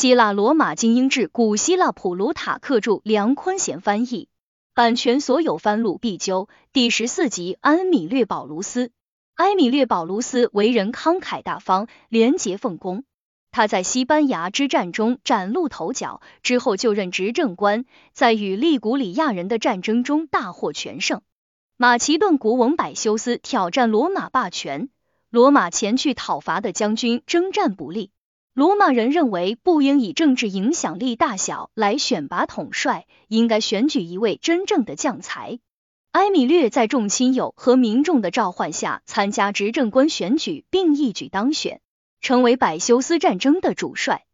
希腊罗马精英志，古希腊普鲁塔克著，梁坤贤翻译，版权所有，翻录必究。第十四集，安米略保卢斯。埃米略保卢斯为人慷慨大方，廉洁奉公。他在西班牙之战中崭露头角，之后就任执政官，在与利古里亚人的战争中大获全胜。马其顿国王百修斯挑战罗马霸权，罗马前去讨伐的将军征战不利。罗马人认为不应以政治影响力大小来选拔统帅，应该选举一位真正的将才。埃米略在众亲友和民众的召唤下参加执政官选举，并一举当选，成为百修斯战争的主帅。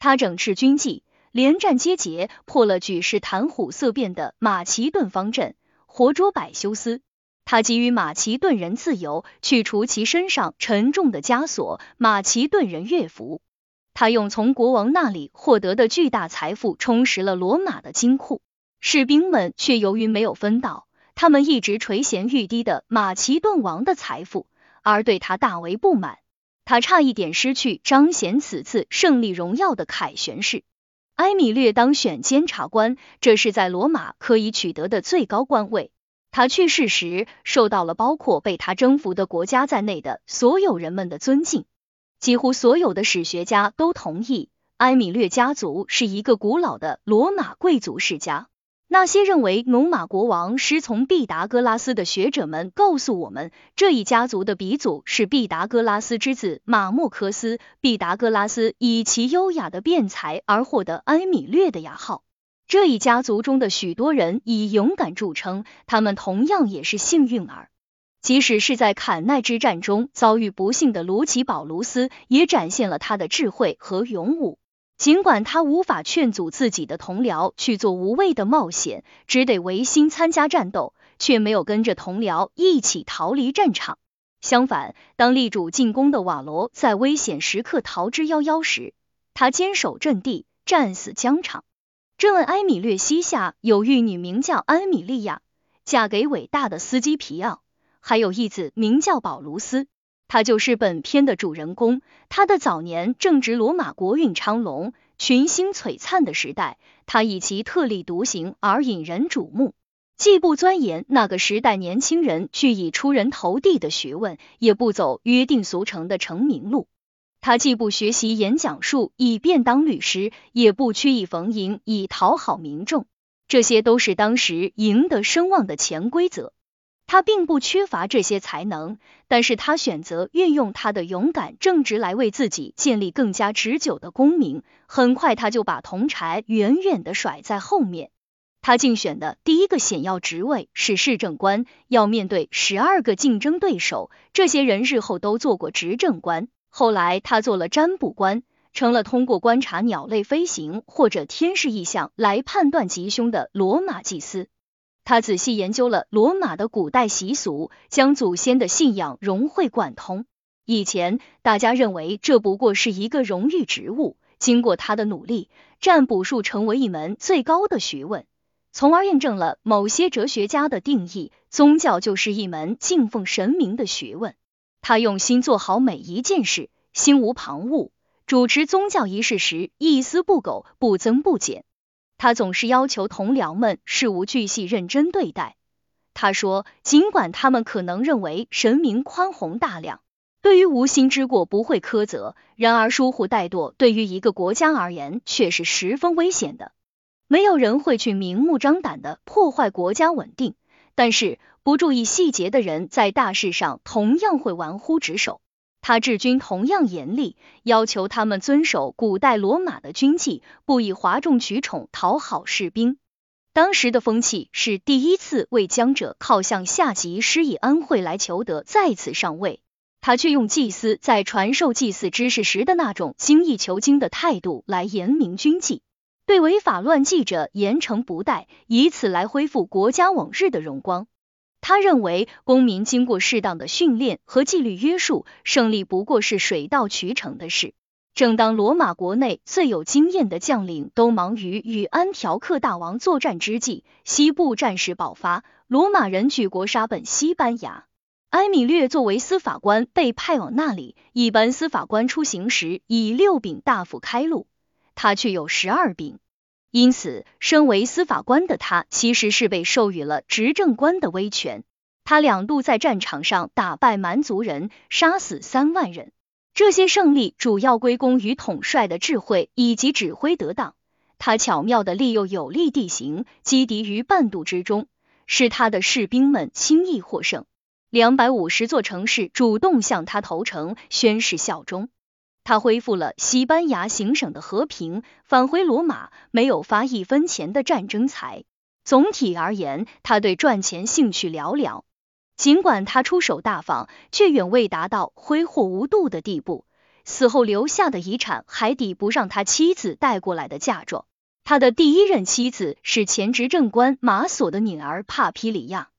他整治军纪，连战皆捷，破了举世谈虎色变的马其顿方阵，活捉百修斯。他给予马其顿人自由，去除其身上沉重的枷锁，马其顿人乐服。他用从国王那里获得的巨大财富充实了罗马的金库，士兵们却由于没有分到他们一直垂涎欲滴的马其顿王的财富，而对他大为不满。他差一点失去彰显此次胜利荣耀的凯旋式。埃米略当选监察官，这是在罗马可以取得的最高官位。他去世时，受到了包括被他征服的国家在内的所有人们的尊敬。几乎所有的史学家都同意，埃米略家族是一个古老的罗马贵族世家。那些认为努马国王师从毕达哥拉斯的学者们告诉我们，这一家族的鼻祖是毕达哥拉斯之子马莫科斯。毕达哥拉斯以其优雅的辩才而获得埃米略的雅号。这一家族中的许多人以勇敢著称，他们同样也是幸运儿。即使是在坎奈之战中遭遇不幸的卢奇保卢斯，也展现了他的智慧和勇武。尽管他无法劝阻自己的同僚去做无谓的冒险，只得违心参加战斗，却没有跟着同僚一起逃离战场。相反，当力主进攻的瓦罗在危险时刻逃之夭夭时，他坚守阵地，战死疆场。这位埃米略膝下有玉女，名叫安米利亚，嫁给伟大的司机皮奥。还有一子名叫保卢斯，他就是本片的主人公。他的早年正值罗马国运昌隆、群星璀璨的时代，他以其特立独行而引人瞩目，既不钻研那个时代年轻人去以出人头地的学问，也不走约定俗成的成名路。他既不学习演讲术以便当律师，也不曲意逢迎以讨好民众，这些都是当时赢得声望的潜规则。他并不缺乏这些才能，但是他选择运用他的勇敢正直来为自己建立更加持久的功名。很快，他就把铜柴远远的甩在后面。他竞选的第一个显要职位是市政官，要面对十二个竞争对手，这些人日后都做过执政官。后来，他做了占卜官，成了通过观察鸟类飞行或者天视异象来判断吉凶的罗马祭司。他仔细研究了罗马的古代习俗，将祖先的信仰融会贯通。以前大家认为这不过是一个荣誉职务，经过他的努力，占卜术成为一门最高的学问，从而验证了某些哲学家的定义：宗教就是一门敬奉神明的学问。他用心做好每一件事，心无旁骛，主持宗教仪式时一丝不苟，不增不减。他总是要求同僚们事无巨细认真对待。他说，尽管他们可能认为神明宽宏大量，对于无心之过不会苛责，然而疏忽怠惰对于一个国家而言却是十分危险的。没有人会去明目张胆的破坏国家稳定，但是不注意细节的人在大事上同样会玩忽职守。他治军同样严厉，要求他们遵守古代罗马的军纪，不以哗众取宠讨好士兵。当时的风气是第一次为将者靠向下级施以恩惠来求得再次上位，他却用祭司在传授祭祀知识时的那种精益求精的态度来严明军纪，对违法乱纪者严惩不贷，以此来恢复国家往日的荣光。他认为，公民经过适当的训练和纪律约束，胜利不过是水到渠成的事。正当罗马国内最有经验的将领都忙于与安条克大王作战之际，西部战事爆发，罗马人举国杀奔西班牙。埃米略作为司法官被派往那里，一般司法官出行时以六柄大斧开路。他却有十二柄。因此，身为司法官的他，其实是被授予了执政官的威权。他两度在战场上打败蛮族人，杀死三万人。这些胜利主要归功于统帅的智慧以及指挥得当。他巧妙的利用有利地形，击敌于半渡之中，使他的士兵们轻易获胜。两百五十座城市主动向他投诚，宣誓效忠。他恢复了西班牙行省的和平，返回罗马没有发一分钱的战争财。总体而言，他对赚钱兴趣寥寥。尽管他出手大方，却远未达到挥霍无度的地步。死后留下的遗产还抵不上他妻子带过来的嫁妆。他的第一任妻子是前执政官马索的女儿帕皮里亚，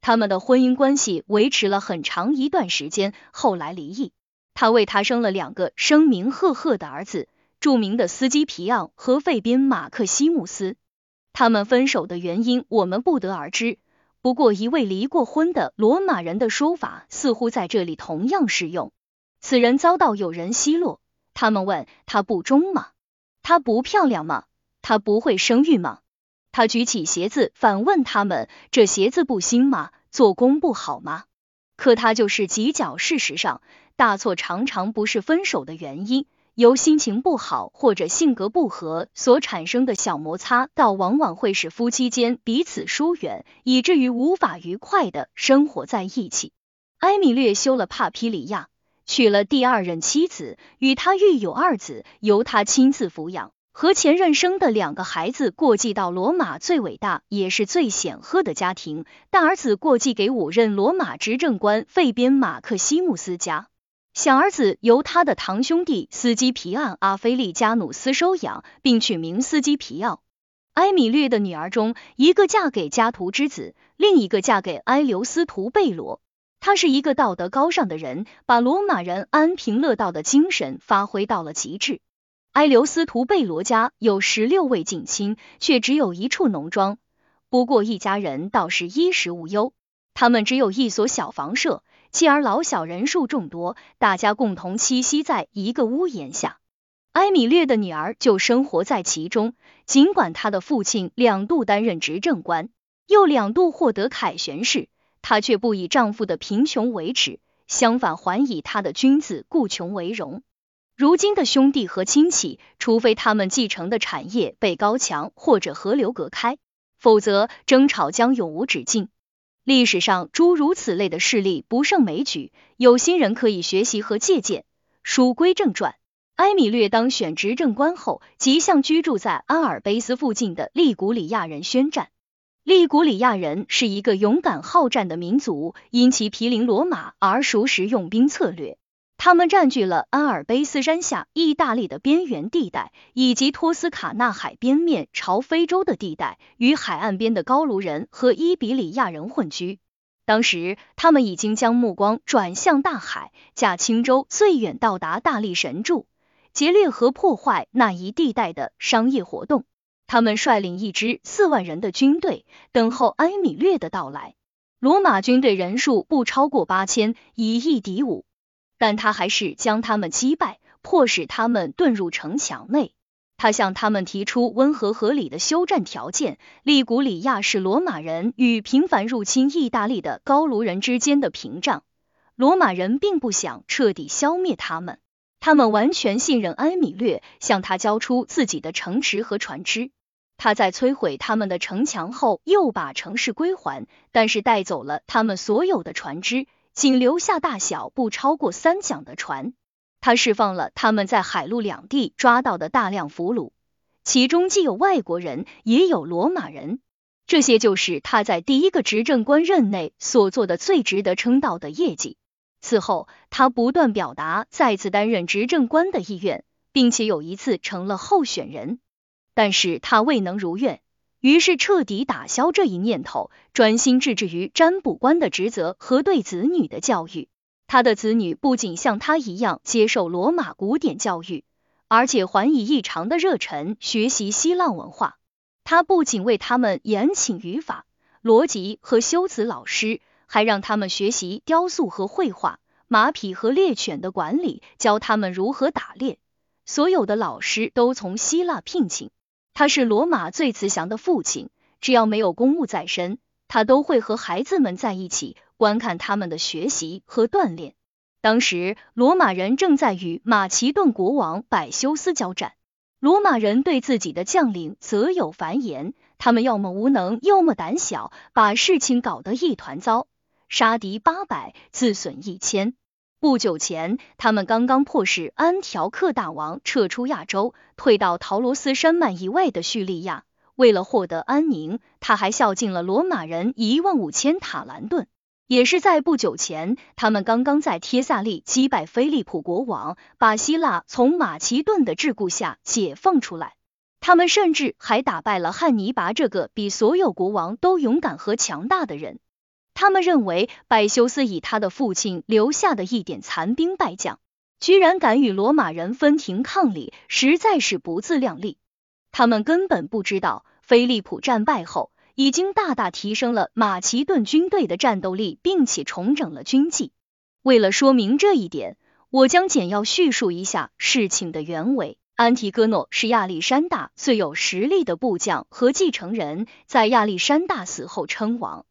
他们的婚姻关系维持了很长一段时间，后来离异。他为他生了两个声名赫赫的儿子，著名的斯基皮昂和费宾马克西姆斯。他们分手的原因我们不得而知，不过一位离过婚的罗马人的说法似乎在这里同样适用。此人遭到有人奚落，他们问他不忠吗？他不漂亮吗？他不会生育吗？他举起鞋子反问他们：这鞋子不新吗？做工不好吗？可他就是挤脚。事实上。大错常常不是分手的原因，由心情不好或者性格不合所产生的小摩擦，倒往往会使夫妻间彼此疏远，以至于无法愉快的生活在一起。埃米略休了帕皮里亚，娶了第二任妻子，与他育有二子，由他亲自抚养，和前任生的两个孩子过继到罗马最伟大也是最显赫的家庭，大儿子过继给五任罗马执政官费边马克西姆斯家。小儿子由他的堂兄弟斯基皮昂阿菲利加努斯收养，并取名斯基皮奥。埃米略的女儿中，一个嫁给加图之子，另一个嫁给埃留斯图贝罗。他是一个道德高尚的人，把罗马人安贫乐道的精神发挥到了极致。埃留斯图贝罗家有十六位近亲，却只有一处农庄。不过一家人倒是衣食无忧，他们只有一所小房舍。妻儿老小人数众多，大家共同栖息在一个屋檐下。埃米略的女儿就生活在其中。尽管她的父亲两度担任执政官，又两度获得凯旋士，她却不以丈夫的贫穷为耻，相反还以他的君子固穷为荣。如今的兄弟和亲戚，除非他们继承的产业被高墙或者河流隔开，否则争吵将永无止境。历史上诸如此类的事例不胜枚举，有心人可以学习和借鉴。书归正传，埃米略当选执政官后，即向居住在阿尔卑斯附近的利古里亚人宣战。利古里亚人是一个勇敢好战的民族，因其毗邻罗马而熟识用兵策略。他们占据了阿尔卑斯山下意大利的边缘地带，以及托斯卡纳海边面朝非洲的地带，与海岸边的高卢人和伊比利亚人混居。当时，他们已经将目光转向大海，驾轻舟最远到达大力神柱，劫掠和破坏那一地带的商业活动。他们率领一支四万人的军队，等候埃米略的到来。罗马军队人数不超过八千，以一敌五。但他还是将他们击败，迫使他们遁入城墙内。他向他们提出温和合理的休战条件。利古里亚是罗马人与频繁入侵意大利的高卢人之间的屏障。罗马人并不想彻底消灭他们，他们完全信任埃米略，向他交出自己的城池和船只。他在摧毁他们的城墙后，又把城市归还，但是带走了他们所有的船只。仅留下大小不超过三桨的船，他释放了他们在海陆两地抓到的大量俘虏，其中既有外国人，也有罗马人。这些就是他在第一个执政官任内所做的最值得称道的业绩。此后，他不断表达再次担任执政官的意愿，并且有一次成了候选人，但是他未能如愿。于是彻底打消这一念头，专心致志于占卜官的职责和对子女的教育。他的子女不仅像他一样接受罗马古典教育，而且还以异常的热忱学习希腊文化。他不仅为他们严请语法、逻辑和修辞老师，还让他们学习雕塑和绘画、马匹和猎犬的管理，教他们如何打猎。所有的老师都从希腊聘请。他是罗马最慈祥的父亲，只要没有公务在身，他都会和孩子们在一起观看他们的学习和锻炼。当时，罗马人正在与马其顿国王百修斯交战。罗马人对自己的将领则有繁言，他们要么无能，要么胆小，把事情搞得一团糟，杀敌八百，自损一千。不久前，他们刚刚迫使安条克大王撤出亚洲，退到陶罗斯山脉以外的叙利亚。为了获得安宁，他还孝敬了罗马人一万五千塔兰顿。也是在不久前，他们刚刚在帖萨利击败菲利普国王，把希腊从马其顿的桎梏下解放出来。他们甚至还打败了汉尼拔这个比所有国王都勇敢和强大的人。他们认为百修斯以他的父亲留下的一点残兵败将，居然敢与罗马人分庭抗礼，实在是不自量力。他们根本不知道，菲利普战败后。已经大大提升了马其顿军队的战斗力，并且重整了军纪。为了说明这一点，我将简要叙述一下事情的原委。安提戈诺是亚历山大最有实力的部将和继承人，在亚历山大死后称王。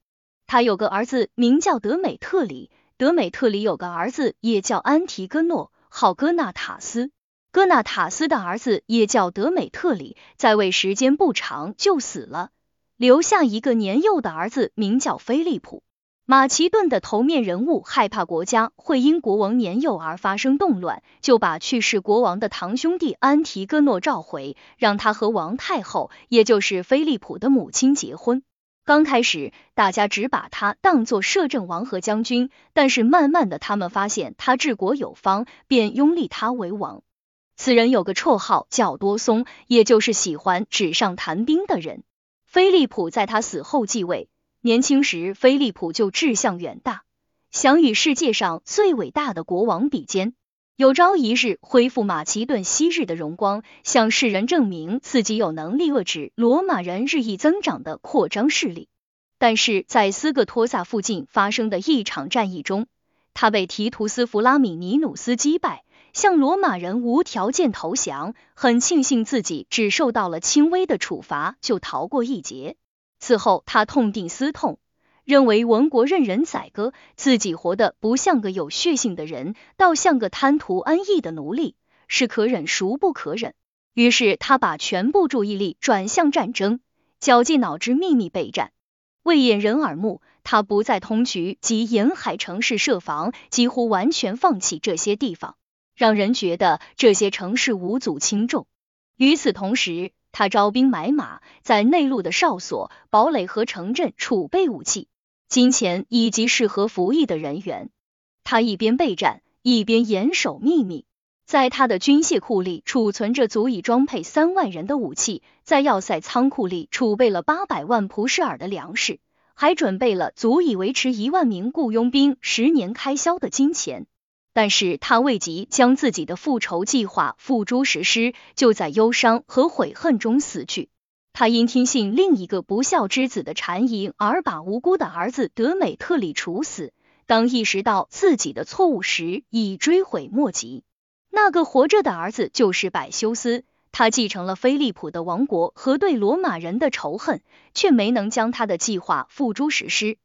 他有个儿子名叫德美特里，德美特里有个儿子也叫安提戈诺，号戈纳塔斯。戈纳塔斯的儿子也叫德美特里，在位时间不长就死了。留下一个年幼的儿子，名叫菲利普。马其顿的头面人物害怕国家会因国王年幼而发生动乱，就把去世国王的堂兄弟安提戈诺召回，让他和王太后，也就是菲利普的母亲结婚。刚开始，大家只把他当作摄政王和将军，但是慢慢的，他们发现他治国有方，便拥立他为王。此人有个绰号叫多松，也就是喜欢纸上谈兵的人。菲利普在他死后继位。年轻时，菲利普就志向远大，想与世界上最伟大的国王比肩，有朝一日恢复马其顿昔日的荣光，向世人证明自己有能力遏制罗马人日益增长的扩张势力。但是在斯克托萨附近发生的一场战役中，他被提图斯弗拉米尼努斯击败。向罗马人无条件投降，很庆幸自己只受到了轻微的处罚，就逃过一劫。此后，他痛定思痛，认为文国任人宰割，自己活得不像个有血性的人，倒像个贪图安逸的奴隶，是可忍孰不可忍。于是，他把全部注意力转向战争，绞尽脑汁秘密备战。为掩人耳目，他不在通衢及沿海城市设防，几乎完全放弃这些地方。让人觉得这些城市无足轻重。与此同时，他招兵买马，在内陆的哨所、堡垒和城镇储备武器、金钱以及适合服役的人员。他一边备战，一边严守秘密。在他的军械库里储存着足以装配三万人的武器，在要塞仓库里储备了八百万普什尔的粮食，还准备了足以维持一万名雇佣兵十年开销的金钱。但是他未及将自己的复仇计划付诸实施，就在忧伤和悔恨中死去。他因听信另一个不孝之子的谗淫而把无辜的儿子德美特里处死。当意识到自己的错误时，已追悔莫及。那个活着的儿子就是百修斯，他继承了菲利普的王国和对罗马人的仇恨，却没能将他的计划付诸实施，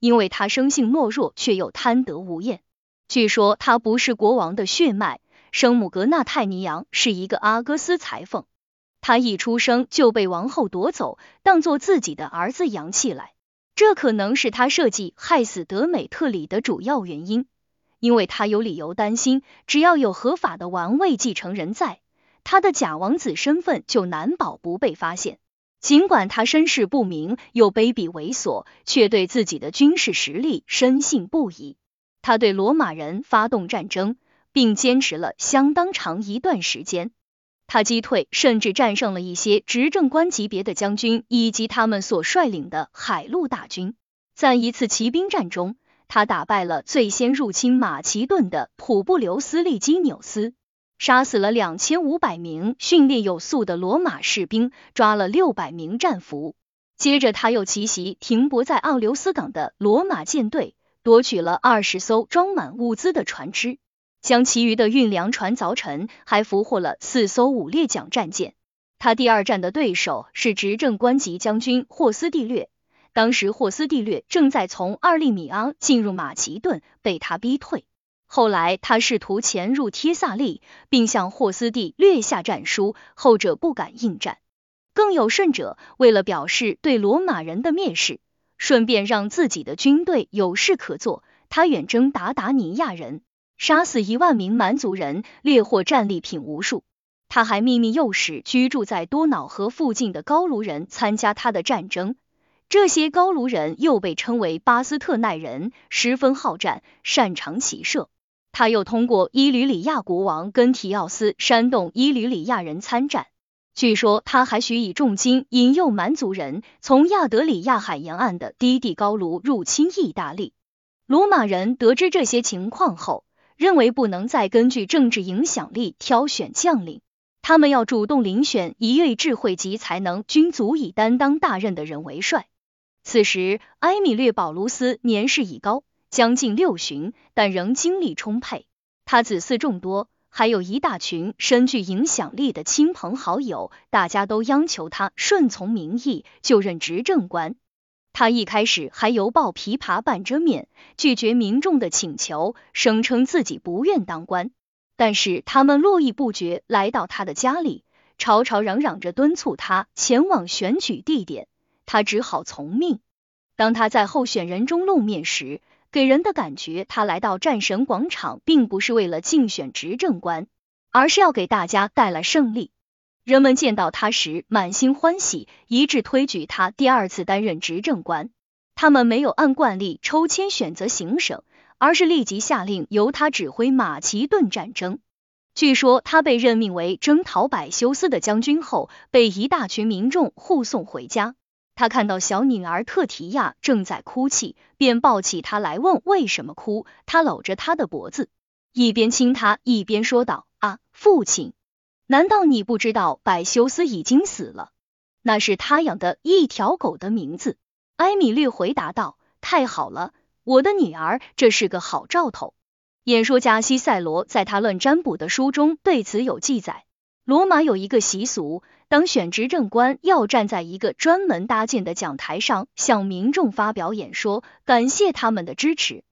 因为他生性懦弱，却又贪得无厌。据说他不是国王的血脉，生母格纳泰尼昂是一个阿哥斯裁缝，他一出生就被王后夺走，当做自己的儿子养起来。这可能是他设计害死德美特里的主要原因，因为他有理由担心，只要有合法的王位继承人在，他的假王子身份就难保不被发现。尽管他身世不明又卑鄙猥琐，却对自己的军事实力深信不疑。他对罗马人发动战争，并坚持了相当长一段时间。他击退甚至战胜了一些执政官级别的将军以及他们所率领的海陆大军。在一次骑兵战中，他打败了最先入侵马其顿的普布留斯利基纽斯，杀死了两千五百名训练有素的罗马士兵，抓了六百名战俘。接着，他又奇袭停泊在奥留斯港的罗马舰队。夺取了二十艘装满物资的船只，将其余的运粮船凿沉，还俘获了四艘五列桨战舰。他第二战的对手是执政官级将军霍斯蒂略，当时霍斯蒂略正在从二利米昂进入马其顿，被他逼退。后来他试图潜入帖萨利，并向霍斯蒂略下战书，后者不敢应战。更有甚者，为了表示对罗马人的蔑视，顺便让自己的军队有事可做，他远征达达尼亚人，杀死一万名蛮族人，掠获战利品无数。他还秘密诱使居住在多瑙河附近的高卢人参加他的战争，这些高卢人又被称为巴斯特奈人，十分好战，擅长骑射。他又通过伊吕里亚国王根提奥斯煽动伊吕里亚人参战。据说他还许以重金引诱蛮族人从亚德里亚海沿岸的低地高卢入侵意大利。罗马人得知这些情况后，认为不能再根据政治影响力挑选将领。他们要主动遴选一位智慧及才能均足以担当大任的人为帅。此时，埃米略保卢斯年事已高，将近六旬，但仍精力充沛。他子嗣众多，还有一大群身具影响力的亲朋好友，大家都央求他顺从民意，就任执政官。他一开始还犹抱琵琶半遮面，拒绝民众的请求，声称自己不愿当官。但是他们络绎不绝来到他的家里，吵吵嚷嚷着敦促他前往选举地点，他只好从命。当他在候选人中露面时，给人的感觉他来到战神广场并不是为了竞选执政官，而是要给大家带来胜利。人们见到他时满心欢喜，一致推举他第二次担任执政官。他们没有按惯例抽签选择行省。而是立即下令由他指挥马其顿战争。据说他被任命为征讨百修斯的将军后，被一大群民众护送回家。他看到小女儿特提亚正在哭泣，便抱起她来问为什么哭。他搂着她的脖子，一边亲她一边说道：“啊，父亲，难道你不知道百修斯已经死了？那是他养的一条狗的名字。”埃米略回答道：“太好了。”我的女儿，这是个好兆头。演说家西塞罗在他论占卜的书中对此有记载。罗马有一个习俗，当选执政官要站在一个专门搭建的讲台上，向民众发表演说，感谢他们的支持。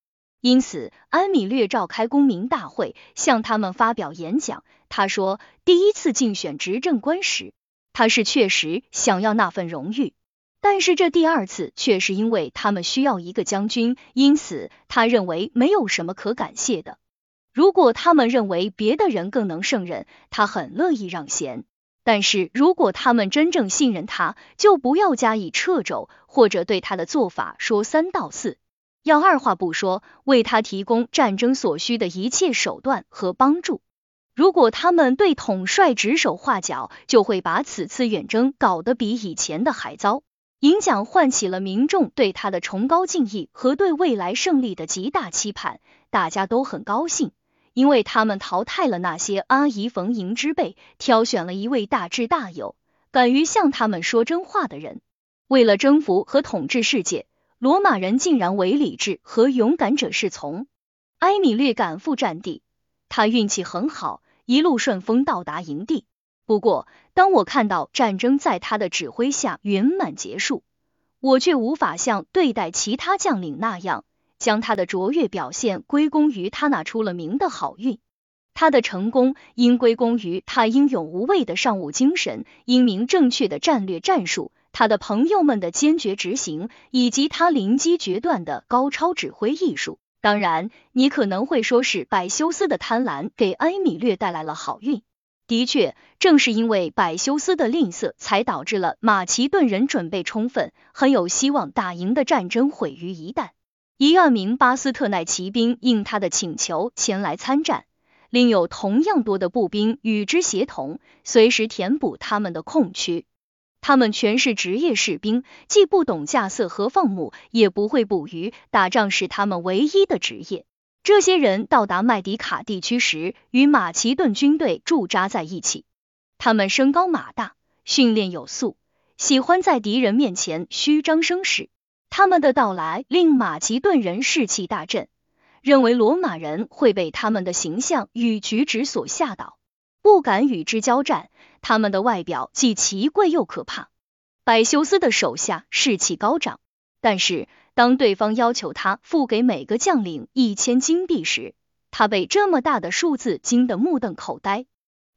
因此，安米略召开公民大会，向他们发表演讲。他说，第一次竞选执政官时，他是确实想要那份荣誉。但是这第二次却是因为他们需要一个将军，因此他认为没有什么可感谢的。如果他们认为别的人更能胜任，他很乐意让贤；但是如果他们真正信任他，就不要加以掣肘，或者对他的做法说三道四，要二话不说为他提供战争所需的一切手段和帮助。如果他们对统帅指手画脚，就会把此次远征搞得比以前的还糟。演讲唤起了民众对他的崇高敬意和对未来胜利的极大期盼，大家都很高兴，因为他们淘汰了那些阿谀逢迎之辈，挑选了一位大智大勇、敢于向他们说真话的人。为了征服和统治世界，罗马人竟然为理智和勇敢者是从。埃米略赶赴战地，他运气很好，一路顺风到达营地。不过，当我看到战争在他的指挥下圆满结束，我却无法像对待其他将领那样，将他的卓越表现归功于他那出了名的好运。他的成功应归功于他英勇无畏的尚武精神、英明正确的战略战术、他的朋友们的坚决执行，以及他临机决断的高超指挥艺术。当然，你可能会说是百修斯的贪婪给埃米略带来了好运。的确，正是因为百修斯的吝啬，才导致了马其顿人准备充分、很有希望打赢的战争毁于一旦。一万名巴斯特奈骑兵应他的请求前来参战，另有同样多的步兵与之协同，随时填补他们的空缺。他们全是职业士兵，既不懂架色和放牧，也不会捕鱼，打仗是他们唯一的职业。这些人到达麦迪卡地区时，与马其顿军队驻扎在一起。他们身高马大，训练有素，喜欢在敌人面前虚张声势。他们的到来令马其顿人士气大振，认为罗马人会被他们的形象与举止所吓倒，不敢与之交战。他们的外表既奇怪又可怕。百修斯的手下士气高涨，但是当对方要求他付给每个将领一千金币时，他被这么大的数字惊得目瞪口呆。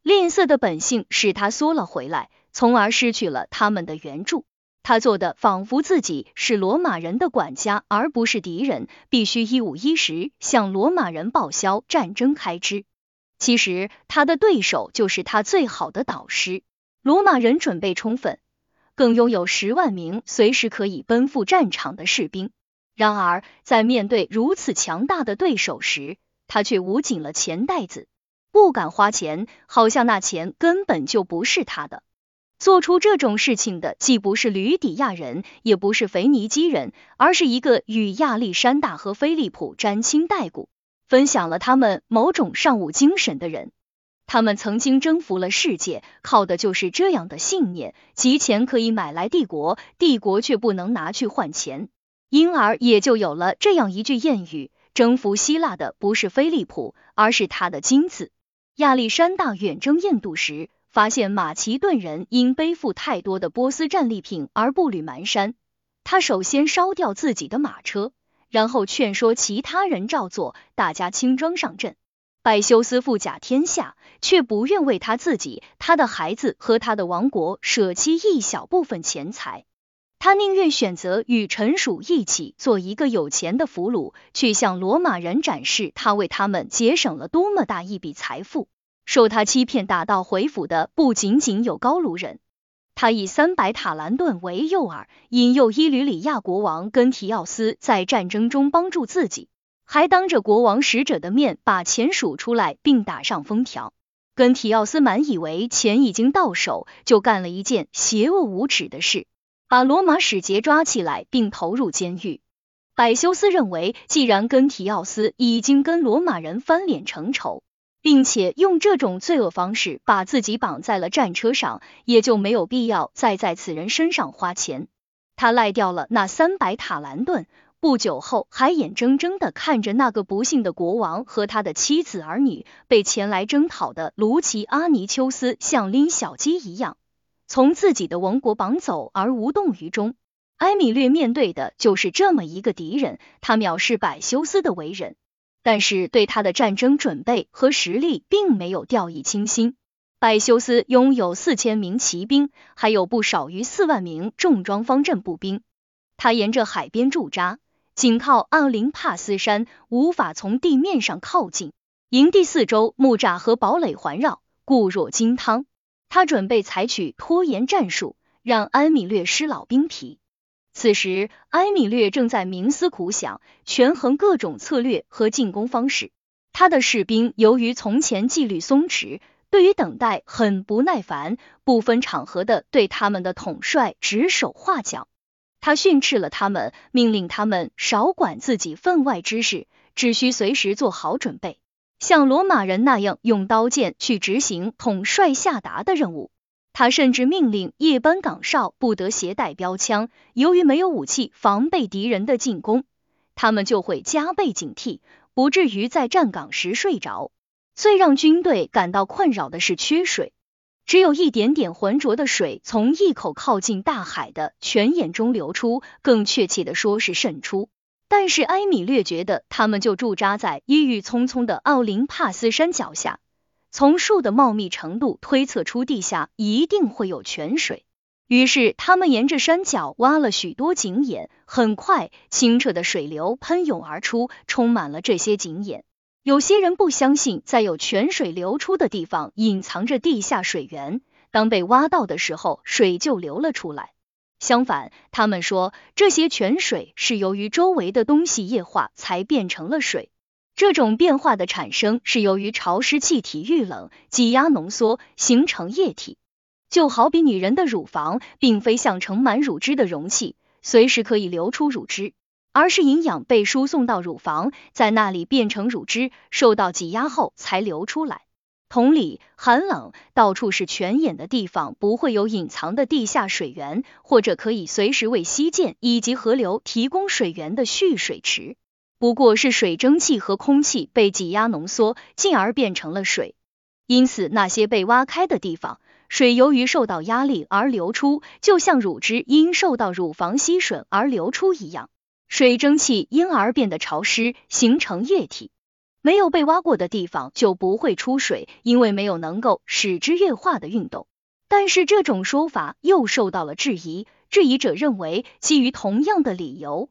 吝啬的本性使他缩了回来，从而失去了他们的援助。他做的仿佛自己是罗马人的管家，而不是敌人，必须一五一十向罗马人报销战争开支。其实他的对手就是他最好的导师。罗马人准备充分，更拥有十万名随时可以奔赴战场的士兵。然而在面对如此强大的对手时，他却捂紧了钱袋子。不敢花钱，好像那钱根本就不是他的。做出这种事情的既不是吕底亚人，也不是腓尼基人，而是一个与亚历山大和菲利普沾亲带故，分享了他们某种尚武精神的人。他们曾经征服了世界，靠的就是这样的信念：即钱可以买来帝国，帝国却不能拿去换钱。因而也就有了这样一句谚语：征服希腊的不是菲利普，而是他的金子。亚历山大远征印度时，发现马其顿人因背负太多的波斯战利品而步履蹒跚。他首先烧掉自己的马车，然后劝说其他人照做，大家轻装上阵。拜修斯富甲天下，却不愿为他自己、他的孩子和他的王国舍弃一小部分钱财。他宁愿选择与臣属一起做一个有钱的俘虏，去向罗马人展示他为他们节省了多么大一笔财富。受他欺骗打道回府的不仅仅有高卢人，他以三百塔兰顿为诱饵，引诱伊吕里亚国王根提奥斯在战争中帮助自己，还当着国王使者的面把钱数出来，并打上封条。根提奥斯满以为钱已经到手，就干了一件邪恶无耻的事。把罗马使节抓起来，并投入监狱。百修斯认为，既然根提奥斯已经跟罗马人翻脸成仇，并且用这种罪恶方式把自己绑在了战车上，也就没有必要再在此人身上花钱。他赖掉了那三百塔兰顿，不久后还眼睁睁的看着那个不幸的国王和他的妻子儿女被前来征讨的卢奇阿尼丘斯像拎小鸡一样。从自己的王国绑走而无动于衷，埃米略面对的就是这么一个敌人。他藐视百修斯的为人，但是对他的战争准备和实力并没有掉以轻心。百修斯拥有四千名骑兵，还有不少于四万名重装方阵步兵。他沿着海边驻扎，紧靠奥林帕斯山，无法从地面上靠近。营地四周木栅和堡垒环绕，固若金汤。他准备采取拖延战术，让安米略失老兵疲。此时，埃米略正在冥思苦想，权衡各种策略和进攻方式。他的士兵由于从前纪律松弛，对于等待很不耐烦，不分场合的对他们的统帅指手画脚。他训斥了他们，命令他们少管自己分外之事，只需随时做好准备。像罗马人那样用刀剑去执行统帅下达的任务。他甚至命令夜班岗哨不得携带标枪，由于没有武器防备敌人的进攻，他们就会加倍警惕，不至于在站岗时睡着。最让军队感到困扰的是缺水，只有一点点浑浊的水从一口靠近大海的泉眼中流出，更确切的说是渗出。但是埃米略觉得他们就驻扎在郁郁葱葱的奥林帕斯山脚下，从树的茂密程度推测出地下一定会有泉水。于是他们沿着山脚挖了许多井眼，很快清澈的水流喷涌而出，充满了这些井眼。有些人不相信在有泉水流出的地方隐藏着地下水源，当被挖到的时候，水就流了出来。相反，他们说这些泉水是由于周围的东西液化才变成了水。这种变化的产生是由于潮湿气体遇冷、挤压浓缩形成液体。就好比女人的乳房，并非像盛满乳汁的容器，随时可以流出乳汁，而是营养被输送到乳房，在那里变成乳汁，受到挤压后才流出来。同理，寒冷、到处是泉眼的地方，不会有隐藏的地下水源，或者可以随时为溪涧以及河流提供水源的蓄水池。不过是水蒸气和空气被挤压浓缩，进而变成了水。因此，那些被挖开的地方，水由于受到压力而流出，就像乳汁因受到乳房吸吮而流出一样。水蒸气因而变得潮湿，形成液体。没有被挖过的地方就不会出水，因为没有能够使之液化的运动。但是这种说法又受到了质疑，质疑者认为，基于同样的理由，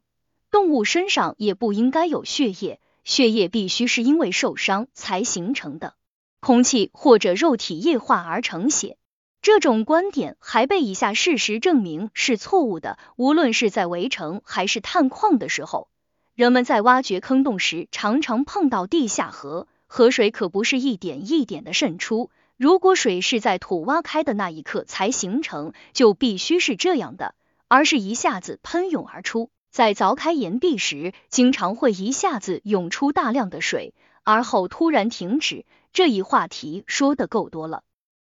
动物身上也不应该有血液，血液必须是因为受伤才形成的。空气或者肉体液化而成血，这种观点还被以下事实证明是错误的。无论是在围城还是探矿的时候，人们在挖掘坑洞时常常碰到地下河，河水可不是一点一点的渗出。如果水是在土挖开的那一刻才形成，就必须是这样的，而是一下子喷涌而出。在凿开岩壁时，经常会一下子涌出大量的水，而后突然停止。这一话题说的够多了，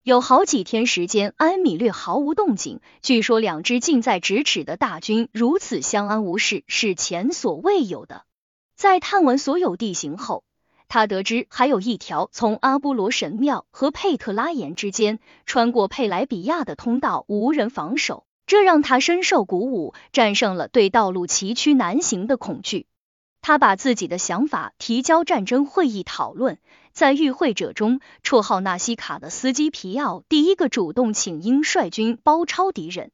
有好几天时间，埃米略毫无动静。据说两支近在咫尺的大军如此相安无事是前所未有的。在探完所有地形后，他得知还有一条从阿波罗神庙和佩特拉岩之间穿过佩莱比亚的通道无人防守，这让他深受鼓舞，战胜了对道路崎岖难行的恐惧。他把自己的想法提交战争会议讨论。在与会者中，绰号纳西卡的斯基皮奥第一个主动请缨率军包抄敌人。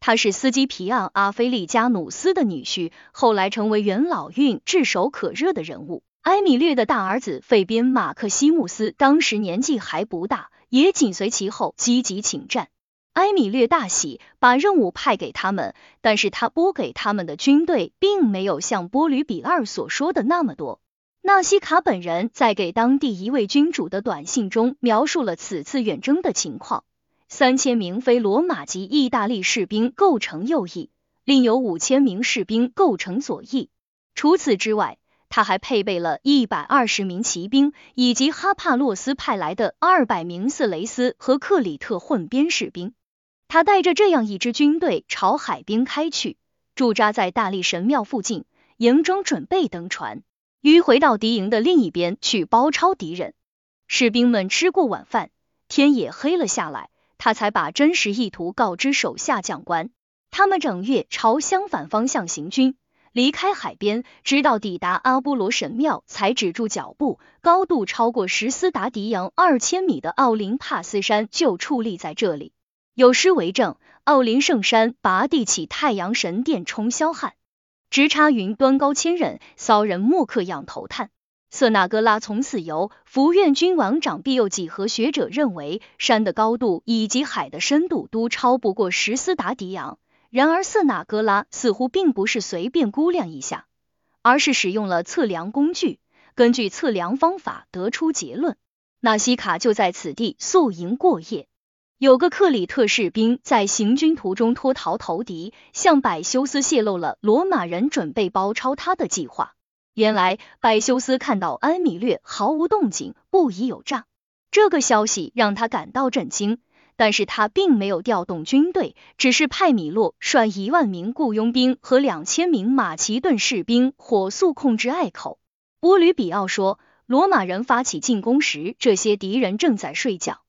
他是斯基皮奥阿菲利加努斯的女婿，后来成为元老院炙手可热的人物。埃米略的大儿子费边马克西穆斯当时年纪还不大，也紧随其后积极请战。埃米略大喜，把任务派给他们，但是他拨给他们的军队并没有像波吕比二所说的那么多。纳西卡本人在给当地一位君主的短信中描述了此次远征的情况：三千名非罗马籍意大利士兵构成右翼，另有五千名士兵构成左翼。除此之外，他还配备了一百二十名骑兵，以及哈帕洛斯派来的二百名色雷斯和克里特混编士兵。他带着这样一支军队朝海边开去，驻扎在大力神庙附近，营中准备登船。迂回到敌营的另一边去包抄敌人。士兵们吃过晚饭，天也黑了下来，他才把真实意图告知手下将官。他们整夜朝相反方向行军，离开海边，直到抵达阿波罗神庙才止住脚步。高度超过十斯达迪扬二千米的奥林帕斯山就矗立在这里。有诗为证：奥林圣山拔地起，太阳神殿冲霄汉。直插云端高千仞，骚人莫客仰头叹。色那哥拉从此游。福院君王长庇佑几何学者认为，山的高度以及海的深度都超不过十斯达迪昂。然而色那哥拉似乎并不是随便估量一下，而是使用了测量工具，根据测量方法得出结论。纳西卡就在此地宿营过夜。有个克里特士兵在行军途中脱逃投敌，向百修斯泄露了罗马人准备包抄他的计划。原来百修斯看到安米略毫无动静，不疑有诈。这个消息让他感到震惊，但是他并没有调动军队，只是派米洛率一万名雇佣兵和两千名马其顿士兵火速控制隘口。波吕比奥说，罗马人发起进攻时，这些敌人正在睡觉。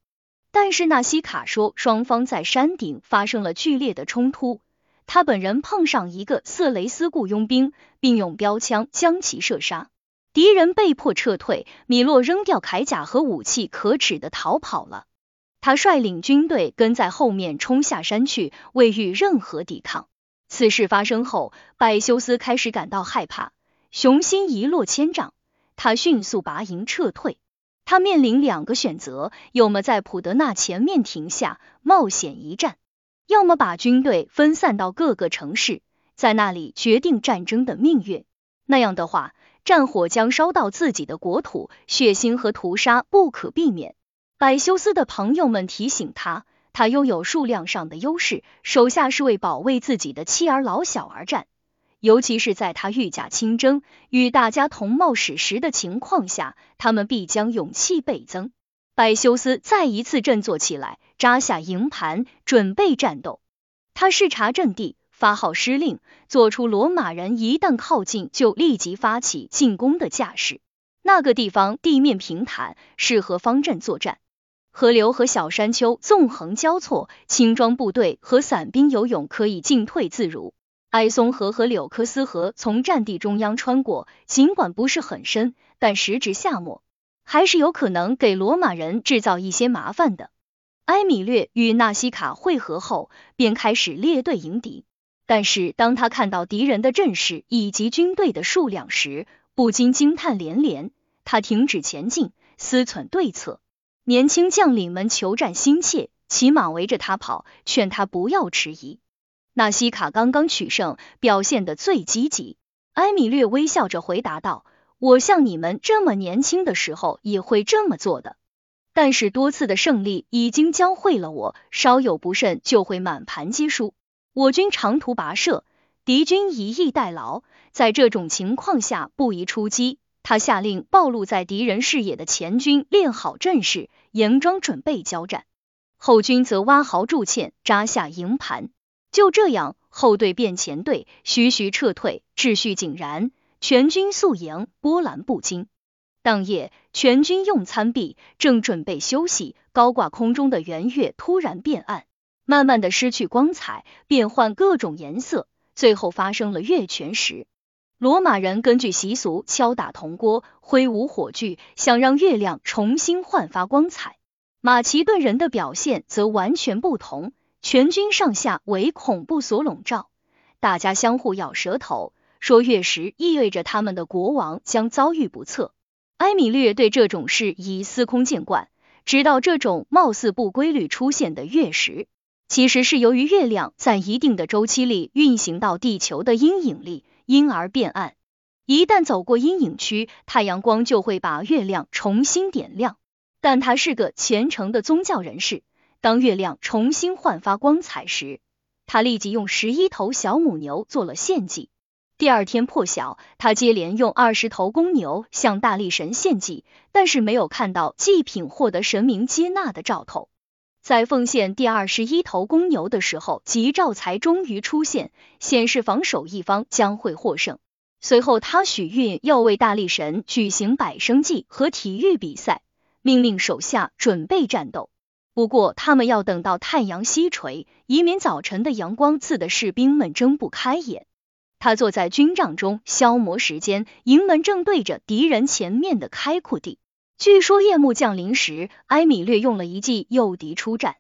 但是纳西卡说，双方在山顶发生了剧烈的冲突，他本人碰上一个色雷斯雇佣兵，并用标枪将其射杀，敌人被迫撤退，米洛扔掉铠甲和武器，可耻的逃跑了。他率领军队跟在后面冲下山去，未遇任何抵抗。此事发生后，拜修斯开始感到害怕，雄心一落千丈，他迅速拔营撤退。他面临两个选择：要么在普德纳前面停下，冒险一战；要么把军队分散到各个城市，在那里决定战争的命运。那样的话，战火将烧到自己的国土，血腥和屠杀不可避免。百修斯的朋友们提醒他，他拥有数量上的优势，手下是为保卫自己的妻儿老小而战。尤其是在他御驾亲征、与大家同冒矢石的情况下，他们必将勇气倍增。百修斯再一次振作起来，扎下营盘，准备战斗。他视察阵地，发号施令，做出罗马人一旦靠近就立即发起进攻的架势。那个地方地面平坦，适合方阵作战，河流和小山丘纵横交错，轻装部队和散兵游泳可以进退自如。埃松河和柳科斯河从战地中央穿过，尽管不是很深，但时值夏末，还是有可能给罗马人制造一些麻烦的。埃米略与纳西卡会合后，便开始列队迎敌。但是当他看到敌人的阵势以及军队的数量时，不禁惊叹连连。他停止前进，思忖对策。年轻将领们求战心切，骑马围着他跑，劝他不要迟疑。纳西卡刚刚取胜，表现的最积极。埃米略微笑着回答道：“我像你们这么年轻的时候也会这么做的。”但是多次的胜利已经教会了我，稍有不慎就会满盘皆输。我军长途跋涉，敌军以逸待劳，在这种情况下不宜出击。他下令暴露在敌人视野的前军练好阵势，严装准备交战；后军则挖壕筑堑，扎下营盘。就这样，后队变前队，徐徐撤退，秩序井然，全军宿营，波澜不惊。当夜，全军用餐毕，正准备休息，高挂空中的圆月突然变暗，慢慢的失去光彩，变换各种颜色，最后发生了月全食。罗马人根据习俗敲打铜锅，挥舞火炬，想让月亮重新焕发光彩。马其顿人的表现则完全不同，全军上下为恐怖所笼罩，大家相互咬舌头，说月食意味着他们的国王将遭遇不测。埃米略对这种事已司空见惯，知道这种貌似不规律出现的月食，其实是由于月亮在一定的周期里运行到地球的阴影里，因而变暗。一旦走过阴影区，太阳光就会把月亮重新点亮。但他是个虔诚的宗教人士，当月亮重新焕发光彩时，他立即用十一头小母牛做了献祭。第二天破晓，他接连用二十头公牛向大力神献祭，但是没有看到祭品获得神明接纳的兆头。在奉献第二十一头公牛的时候，吉兆才终于出现，显示防守一方将会获胜。随后，他许愿要为大力神举行百生祭和体育比赛，命令手下准备战斗。不过，他们要等到太阳西垂，以免早晨的阳光刺得士兵们睁不开眼。他坐在军帐中消磨时间，营门正对着敌人前面的开阔地。据说夜幕降临时，埃米略用了一计诱敌出战。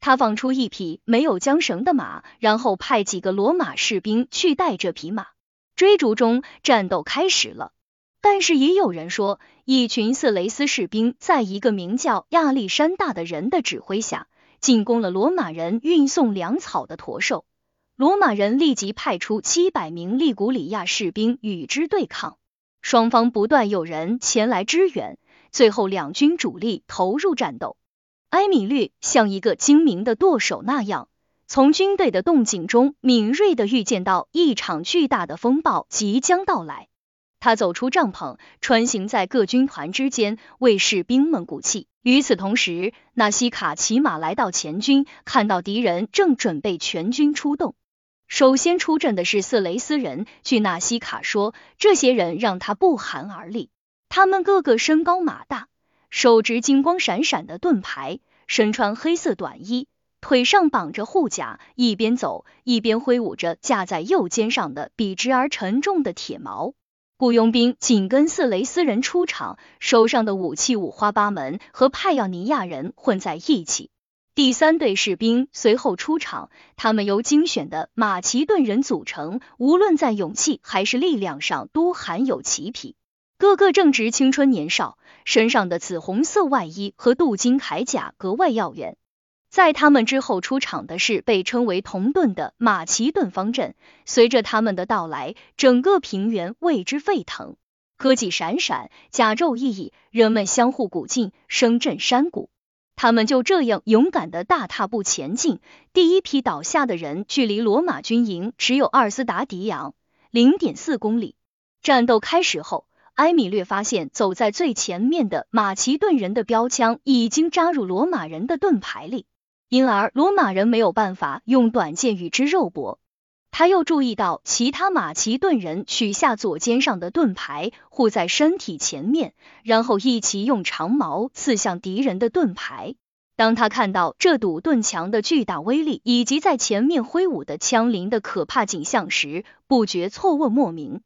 他放出一匹没有缰绳的马，然后派几个罗马士兵去带这匹马。追逐中，战斗开始了。但是也有人说，一群色雷斯士兵在一个名叫亚历山大的人的指挥下，进攻了罗马人运送粮草的驼兽。罗马人立即派出七百名利古里亚士兵与之对抗，双方不断有人前来支援，最后两军主力投入战斗。埃米略像一个精明的舵手那样，从军队的动静中敏锐的预见到一场巨大的风暴即将到来。他走出帐篷，穿行在各军团之间，为士兵们鼓气。与此同时，纳西卡骑马来到前军，看到敌人正准备全军出动。首先出阵的是色雷斯人。据纳西卡说，这些人让他不寒而栗。他们个个身高马大，手执金光闪闪的盾牌，身穿黑色短衣，腿上绑着护甲，一边走一边挥舞着架在右肩上的笔直而沉重的铁矛。雇佣兵紧跟色雷斯人出场，手上的武器五花八门，和派奥尼亚人混在一起。第三队士兵随后出场，他们由精选的马其顿人组成，无论在勇气还是力量上都含有齐匹，个个正值青春年少，身上的紫红色外衣和镀金铠甲格外耀眼。在他们之后出场的是被称为铜盾的马其顿方阵，随着他们的到来，整个平原为之沸腾，科技闪闪，甲胄熠熠，人们相互鼓劲，声震山谷。他们就这样勇敢的大踏步前进。第一批倒下的人距离罗马军营只有二斯达迪昂零点四公里。战斗开始后，埃米略发现走在最前面的马其顿人的标枪已经扎入罗马人的盾牌里，因而罗马人没有办法用短剑与之肉搏。他又注意到其他马其顿人取下左肩上的盾牌，护在身体前面，然后一起用长矛刺向敌人的盾牌。当他看到这堵盾墙的巨大威力，以及在前面挥舞的枪林的可怕景象时，不觉错愕莫名。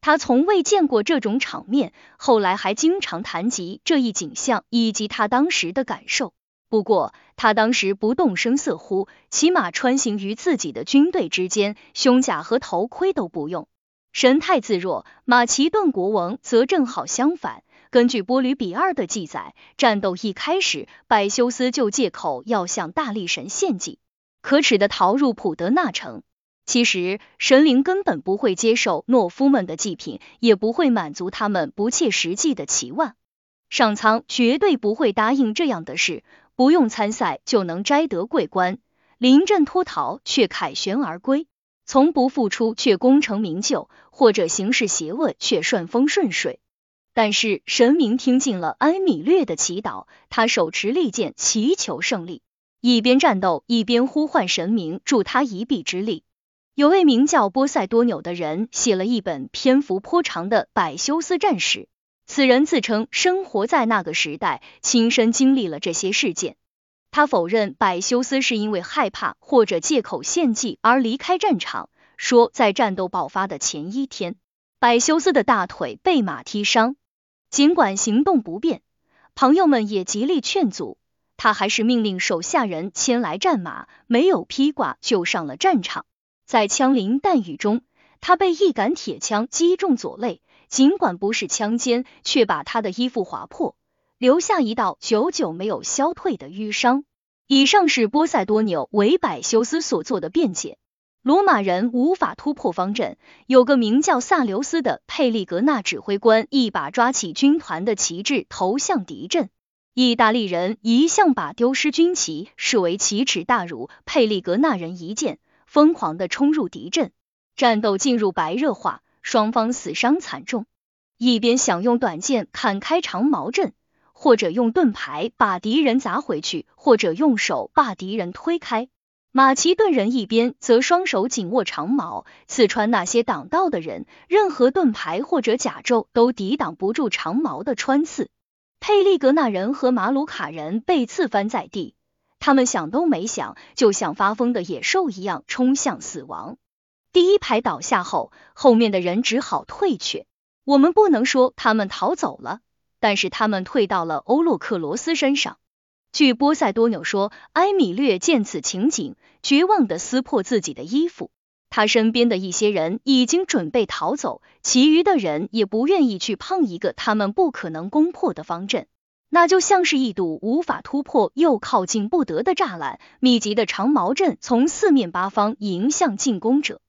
他从未见过这种场面，后来还经常谈及这一景象以及他当时的感受。不过，他当时不动声色乎，骑马穿行于自己的军队之间，胸甲和头盔都不用，神态自若。马其顿国王则正好相反。根据波吕比二的记载，战斗一开始，百修斯就借口要向大力神献祭，可耻的逃入普德纳城。其实神灵根本不会接受懦夫们的祭品，也不会满足他们不切实际的期望。上苍绝对不会答应这样的事，不用参赛就能摘得桂冠，临阵脱逃却凯旋而归，从不付出却功成名就，或者行事邪恶却顺风顺水。但是神明听进了埃米略的祈祷，他手持利剑祈求胜利，一边战斗一边呼唤神明助他一臂之力。有位名叫波塞多纽的人写了一本篇幅颇长的百修斯战史。此人自称生活在那个时代，亲身经历了这些事件。他否认百修斯是因为害怕或者借口献祭而离开战场，说在战斗爆发的前一天，百修斯的大腿被马踢伤，尽管行动不便，朋友们也极力劝阻，他还是命令手下人牵来战马，没有披挂就上了战场。在枪林弹雨中，他被一杆铁枪击中左肋，尽管不是枪尖，却把他的衣服划破，留下一道久久没有消退的淤伤。以上是波塞多纽维百修斯所做的辩解。罗马人无法突破方阵，有个名叫萨留斯的佩利格纳指挥官一把抓起军团的旗帜投向敌阵。意大利人一向把丢失军旗视为奇耻大辱，佩利格纳人一见。疯狂的冲入敌阵，战斗进入白热化，双方死伤惨重。一边想用短剑砍开长矛阵，或者用盾牌把敌人砸回去，或者用手把敌人推开。马其顿人一边则双手紧握长矛，刺穿那些挡道的人。任何盾牌或者甲胄都抵挡不住长矛的穿刺。佩利格纳人和马鲁卡人被刺翻在地。他们想都没想，就像发疯的野兽一样冲向死亡。第一排倒下后，后面的人只好退却。我们不能说他们逃走了，但是他们退到了欧洛克罗斯身上。据波塞多纽说，埃米略见此情景，绝望的撕破自己的衣服。他身边的一些人已经准备逃走，其余的人也不愿意去碰一个他们不可能攻破的方阵。那就像是一堵无法突破又靠近不得的栅栏，密集的长矛阵从四面八方迎向进攻者。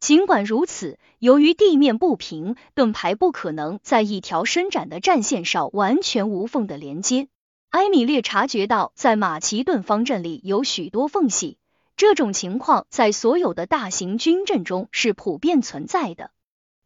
尽管如此，由于地面不平，盾牌不可能在一条伸展的战线上完全无缝的连接。埃米略察觉到，在马其顿方阵里有许多缝隙，这种情况在所有的大型军阵中是普遍存在的。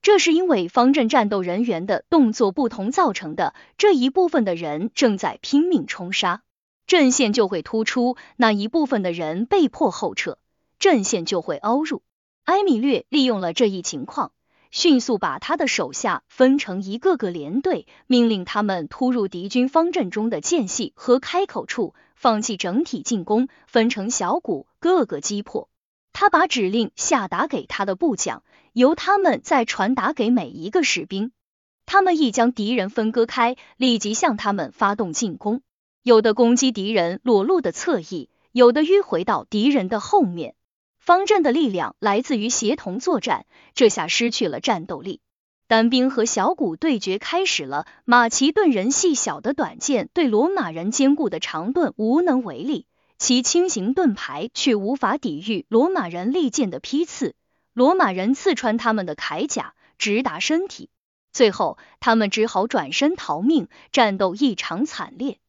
这是因为方阵战斗人员的动作不同造成的。这一部分的人正在拼命冲杀，阵线就会突出；那一部分的人被迫后撤，阵线就会凹入。埃米略利用了这一情况，迅速把他的手下分成一个个连队，命令他们突入敌军方阵中的间隙和开口处，放弃整体进攻，分成小股，各个击破。他把指令下达给他的部将。由他们再传达给每一个士兵，他们亦将敌人分割开，立即向他们发动进攻。有的攻击敌人裸露的侧翼，有的迂回到敌人的后面。方阵的力量来自于协同作战，这下失去了战斗力。单兵和小股对决开始了。马其顿人细小的短剑对罗马人坚固的长盾无能为力，其轻型盾牌却无法抵御罗马人利剑的劈刺。罗马人刺穿他们的铠甲，直达身体，最后他们只好转身逃命。战斗异常惨烈。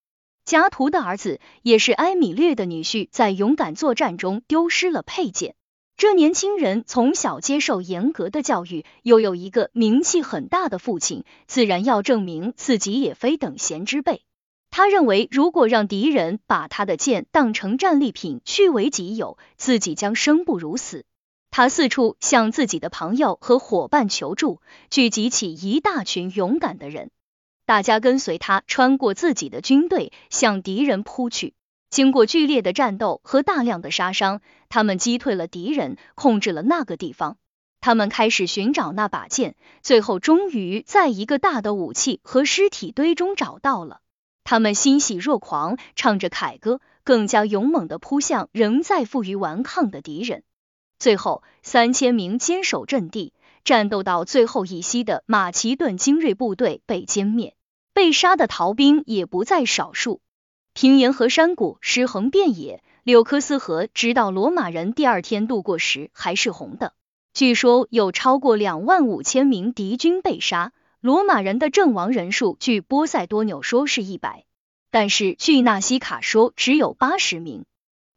加图的儿子，也是埃米略的女婿，在勇敢作战中丢失了佩剑。这年轻人从小接受严格的教育，又有一个名气很大的父亲，自然要证明自己也非等闲之辈。他认为，如果让敌人把他的剑当成战利品据为己有，自己将生不如死。他四处向自己的朋友和伙伴求助，聚集起一大群勇敢的人。大家跟随他穿过自己的军队，向敌人扑去。经过剧烈的战斗和大量的杀伤，他们击退了敌人，控制了那个地方。他们开始寻找那把剑，最后终于在一个大的武器和尸体堆中找到了。他们欣喜若狂，唱着凯歌，更加勇猛的扑向仍在负隅顽抗的敌人。最后，三千名坚守阵地。战斗到最后一息的马其顿精锐部队被歼灭，被杀的逃兵也不在少数。平原和山谷尸横遍野，柳科斯河直到罗马人第二天渡过时还是红的。据说有超过两万五千名敌军被杀，罗马人的阵亡人数据波塞多纽说是一百，但是据纳西卡说只有八十名。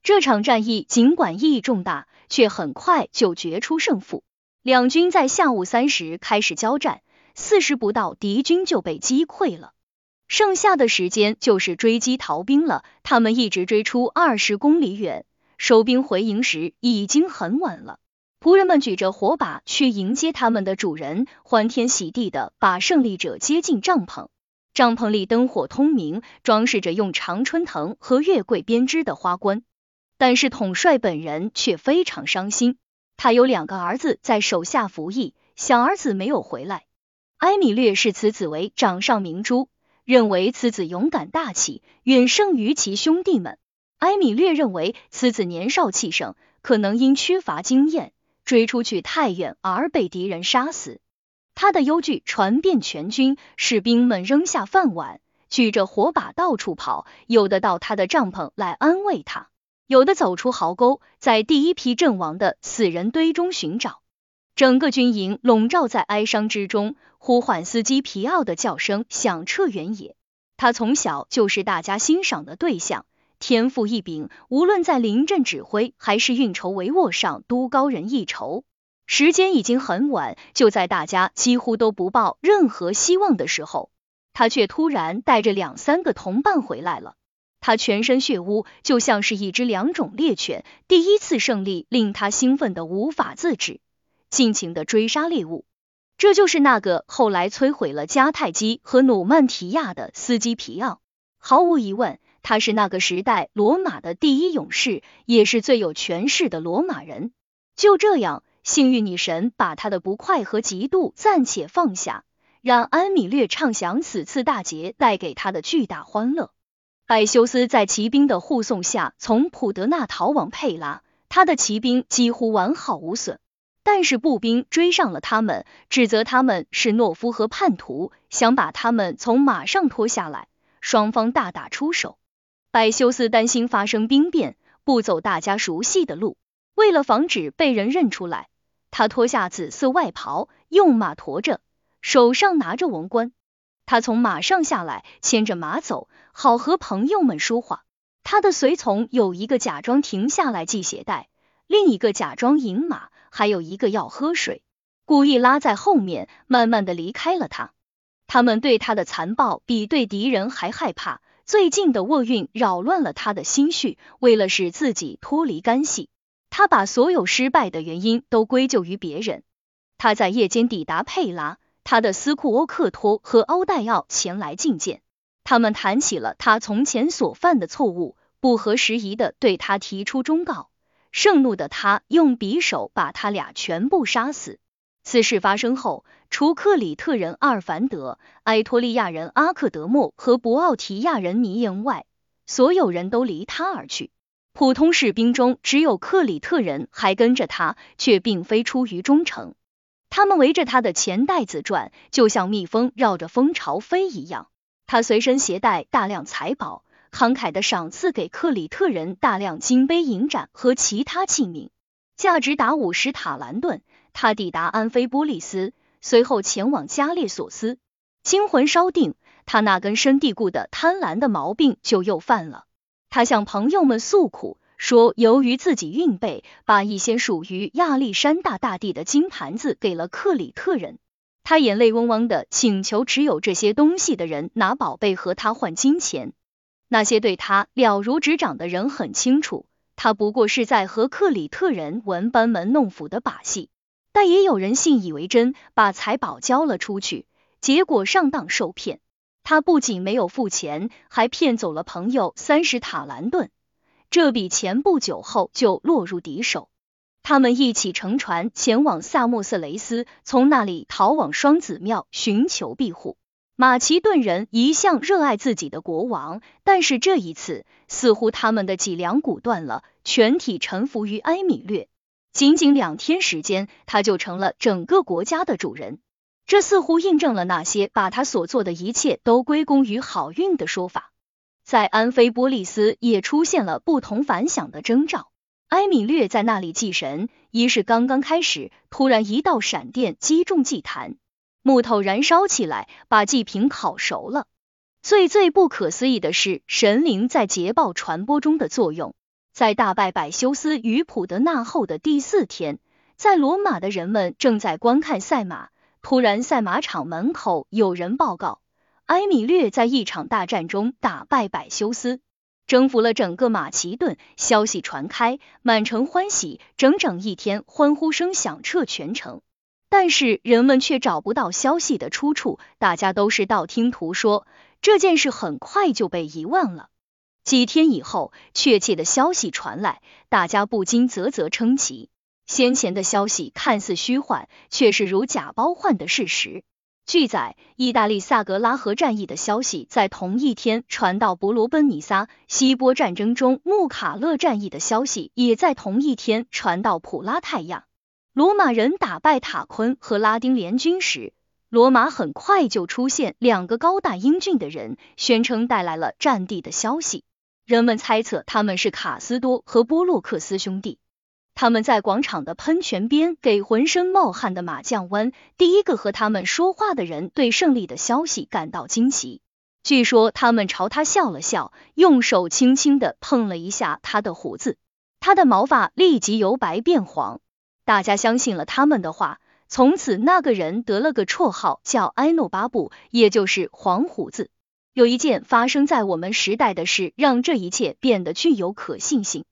这场战役尽管意义重大，却很快就决出胜负。两军在下午三时开始交战，四时不到，敌军就被击溃了。剩下的时间就是追击逃兵了。他们一直追出二十公里远，收兵回营时已经很晚了。仆人们举着火把去迎接他们的主人，欢天喜地的把胜利者接进帐篷。帐篷里灯火通明，装饰着用常春藤和月桂编织的花冠。但是统帅本人却非常伤心。他有两个儿子在手下服役，小儿子没有回来。埃米略视此子为掌上明珠，认为此子勇敢大气，远胜于其兄弟们。埃米略认为此子年少气盛，可能因缺乏经验，追出去太远而被敌人杀死。他的忧惧传遍全军，士兵们扔下饭碗，举着火把到处跑，有的到他的帐篷来安慰他。有的走出壕沟，在第一批阵亡的死人堆中寻找。整个军营笼罩在哀伤之中，呼唤司机皮奥的叫声响彻原野。他从小就是大家欣赏的对象，天赋异禀，无论在临阵指挥还是运筹帷幄上都高人一筹。时间已经很晚，就在大家几乎都不抱任何希望的时候，他却突然带着两三个同伴回来了。他全身血污，就像是一只两种猎犬。第一次胜利令他兴奋的无法自制，尽情的追杀猎物。这就是那个后来摧毁了迦太基和努曼提亚的斯基皮奥。毫无疑问，他是那个时代罗马的第一勇士，也是最有权势的罗马人。就这样，幸运女神把他的不快和嫉妒暂且放下，让安米略畅想此次大捷带给他的巨大欢乐。艾修斯在骑兵的护送下从普德纳逃往佩拉，他的骑兵几乎完好无损。但是步兵追上了他们，指责他们是懦夫和叛徒，想把他们从马上拖下来。双方大打出手。艾修斯担心发生兵变，不走大家熟悉的路。为了防止被人认出来，他脱下紫色外袍，用马驮着，手上拿着王冠。他从马上下来，牵着马走，好和朋友们说话。他的随从有一个假装停下来系鞋带，另一个假装引马，还有一个要喝水，故意拉在后面，慢慢的离开了他。他们对他的残暴比对敌人还害怕。最近的厄运扰乱了他的心绪，为了使自己脱离干系，他把所有失败的原因都归咎于别人。他在夜间抵达佩拉。他的斯库欧克托和欧代奥前来觐见，他们谈起了他从前所犯的错误，不合时宜的对他提出忠告。盛怒的他用匕首把他俩全部杀死。此事发生后，除克里特人阿尔凡德、埃托利亚人阿克德莫和博奥提亚人尼延外，所有人都离他而去。普通士兵中只有克里特人还跟着他，却并非出于忠诚。他们围着他的钱袋子转，就像蜜蜂绕着蜂巢飞一样。他随身携带大量财宝，慷慨的赏赐给克里特人大量金杯银盏和其他器皿，价值达五十塔兰顿。他抵达安菲波利斯，随后前往加列索斯。惊魂稍定，他那根深蒂固的贪婪的毛病就又犯了。他向朋友们诉苦。说，由于自己运备，把一些属于亚历山大大帝的金盘子给了克里特人，他眼泪汪汪的请求持有这些东西的人拿宝贝和他换金钱。那些对他了如指掌的人很清楚，他不过是在和克里特人玩班门弄斧的把戏。但也有人信以为真，把财宝交了出去，结果上当受骗。他不仅没有付钱，还骗走了朋友三十塔兰顿。这笔钱不久后就落入敌手。他们一起乘船前往萨莫色雷斯，从那里逃往双子庙寻求庇护。马其顿人一向热爱自己的国王，但是这一次似乎他们的脊梁骨断了，全体臣服于埃米略。仅仅两天时间，他就成了整个国家的主人。这似乎印证了那些把他所做的一切都归功于好运的说法。在安菲波利斯也出现了不同凡响的征兆。埃米略在那里祭神，仪式刚刚开始，突然一道闪电击中祭坛，木头燃烧起来，把祭品烤熟了。最最不可思议的是，神灵在捷报传播中的作用。在大拜百修斯与普德纳后的第四天，在罗马的人们正在观看赛马，突然赛马场门口有人报告，埃米略在一场大战中打败百修斯，征服了整个马其顿。消息传开，满城欢喜，整整一天欢呼声响彻全城。但是人们却找不到消息的出处，大家都是道听途说，这件事很快就被遗忘了。几天以后，确切的消息传来，大家不禁啧啧称奇。先前的消息看似虚幻，却是如假包换的事实。据载，意大利萨格拉河战役的消息在同一天传到伯罗奔尼撒；希波战争中穆卡勒战役的消息也在同一天传到普拉泰亚。罗马人打败塔昆和拉丁联军时，罗马很快就出现两个高大英俊的人，宣称带来了战地的消息。人们猜测他们是卡斯多和波洛克斯兄弟。他们在广场的喷泉边给浑身冒汗的马降温。第一个和他们说话的人对胜利的消息感到惊奇。据说他们朝他笑了笑，用手轻轻的碰了一下他的胡子，他的毛发立即由白变黄。大家相信了他们的话。从此，那个人得了个绰号叫埃诺巴布，也就是黄胡子。有一件发生在我们时代的事，让这一切变得具有可信性。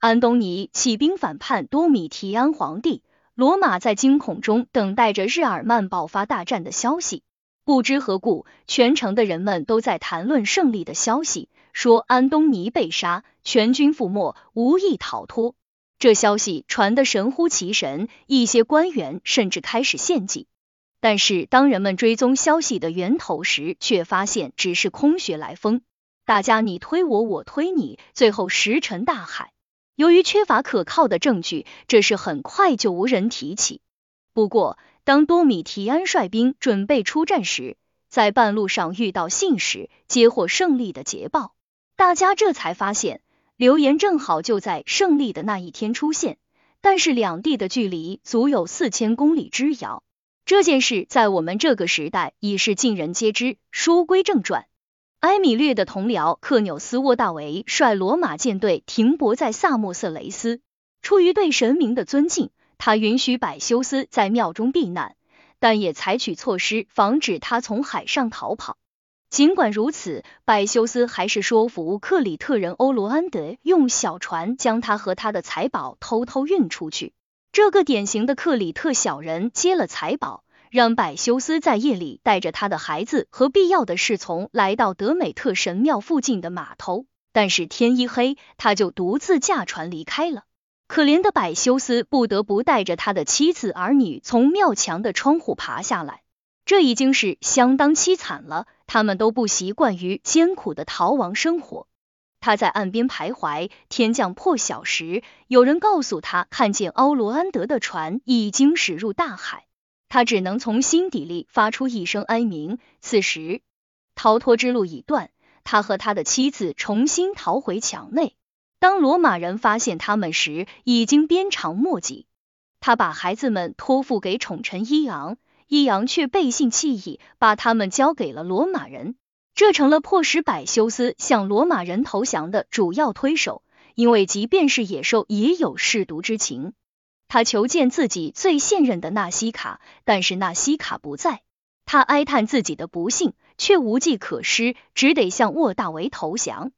安东尼起兵反叛多米提安皇帝，罗马在惊恐中等待着日耳曼爆发大战的消息。不知何故，全城的人们都在谈论胜利的消息，说安东尼被杀，全军覆没，无意逃脱。这消息传得神乎其神，一些官员甚至开始献祭。但是，当人们追踪消息的源头时，却发现只是空穴来风。大家你推我，我推你，最后石沉大海。由于缺乏可靠的证据，这事很快就无人提起。不过，当多米提安率兵准备出战时，在半路上遇到信使，接获胜利的捷报。大家这才发现，流言正好就在胜利的那一天出现，但是两地的距离足有四千公里之遥。这件事在我们这个时代已是尽人皆知。书归正传，埃米略的同僚克纽斯沃大维率罗马舰队停泊在萨莫色雷斯。出于对神明的尊敬，他允许百修斯在庙中避难，但也采取措施防止他从海上逃跑。尽管如此，百修斯还是说服克里特人欧罗安德用小船将他和他的财宝偷偷运出去。这个典型的克里特小人接了财宝，让百修斯在夜里带着他的孩子和必要的侍从来到德美特神庙附近的码头。但是天一黑，他就独自驾船离开了。可怜的百修斯不得不带着他的妻子儿女从庙墙的窗户爬下来，这已经是相当凄惨了。他们都不习惯于艰苦的逃亡生活。他在岸边徘徊，天降破晓时，有人告诉他看见欧罗安德的船已经驶入大海，他只能从心底里发出一声哀鸣。此时逃脱之路已断，他和他的妻子重新逃回墙内。当罗马人发现他们时，已经鞭长莫及。他把孩子们托付给宠臣伊昂，伊昂却背信弃义，把他们交给了罗马人。这成了迫使百修斯向罗马人投降的主要推手，因为即便是野兽也有舐犊之情。他求见自己最信任的纳西卡，但是纳西卡不在。他哀叹自己的不幸，却无计可施，只得向沃大维投降。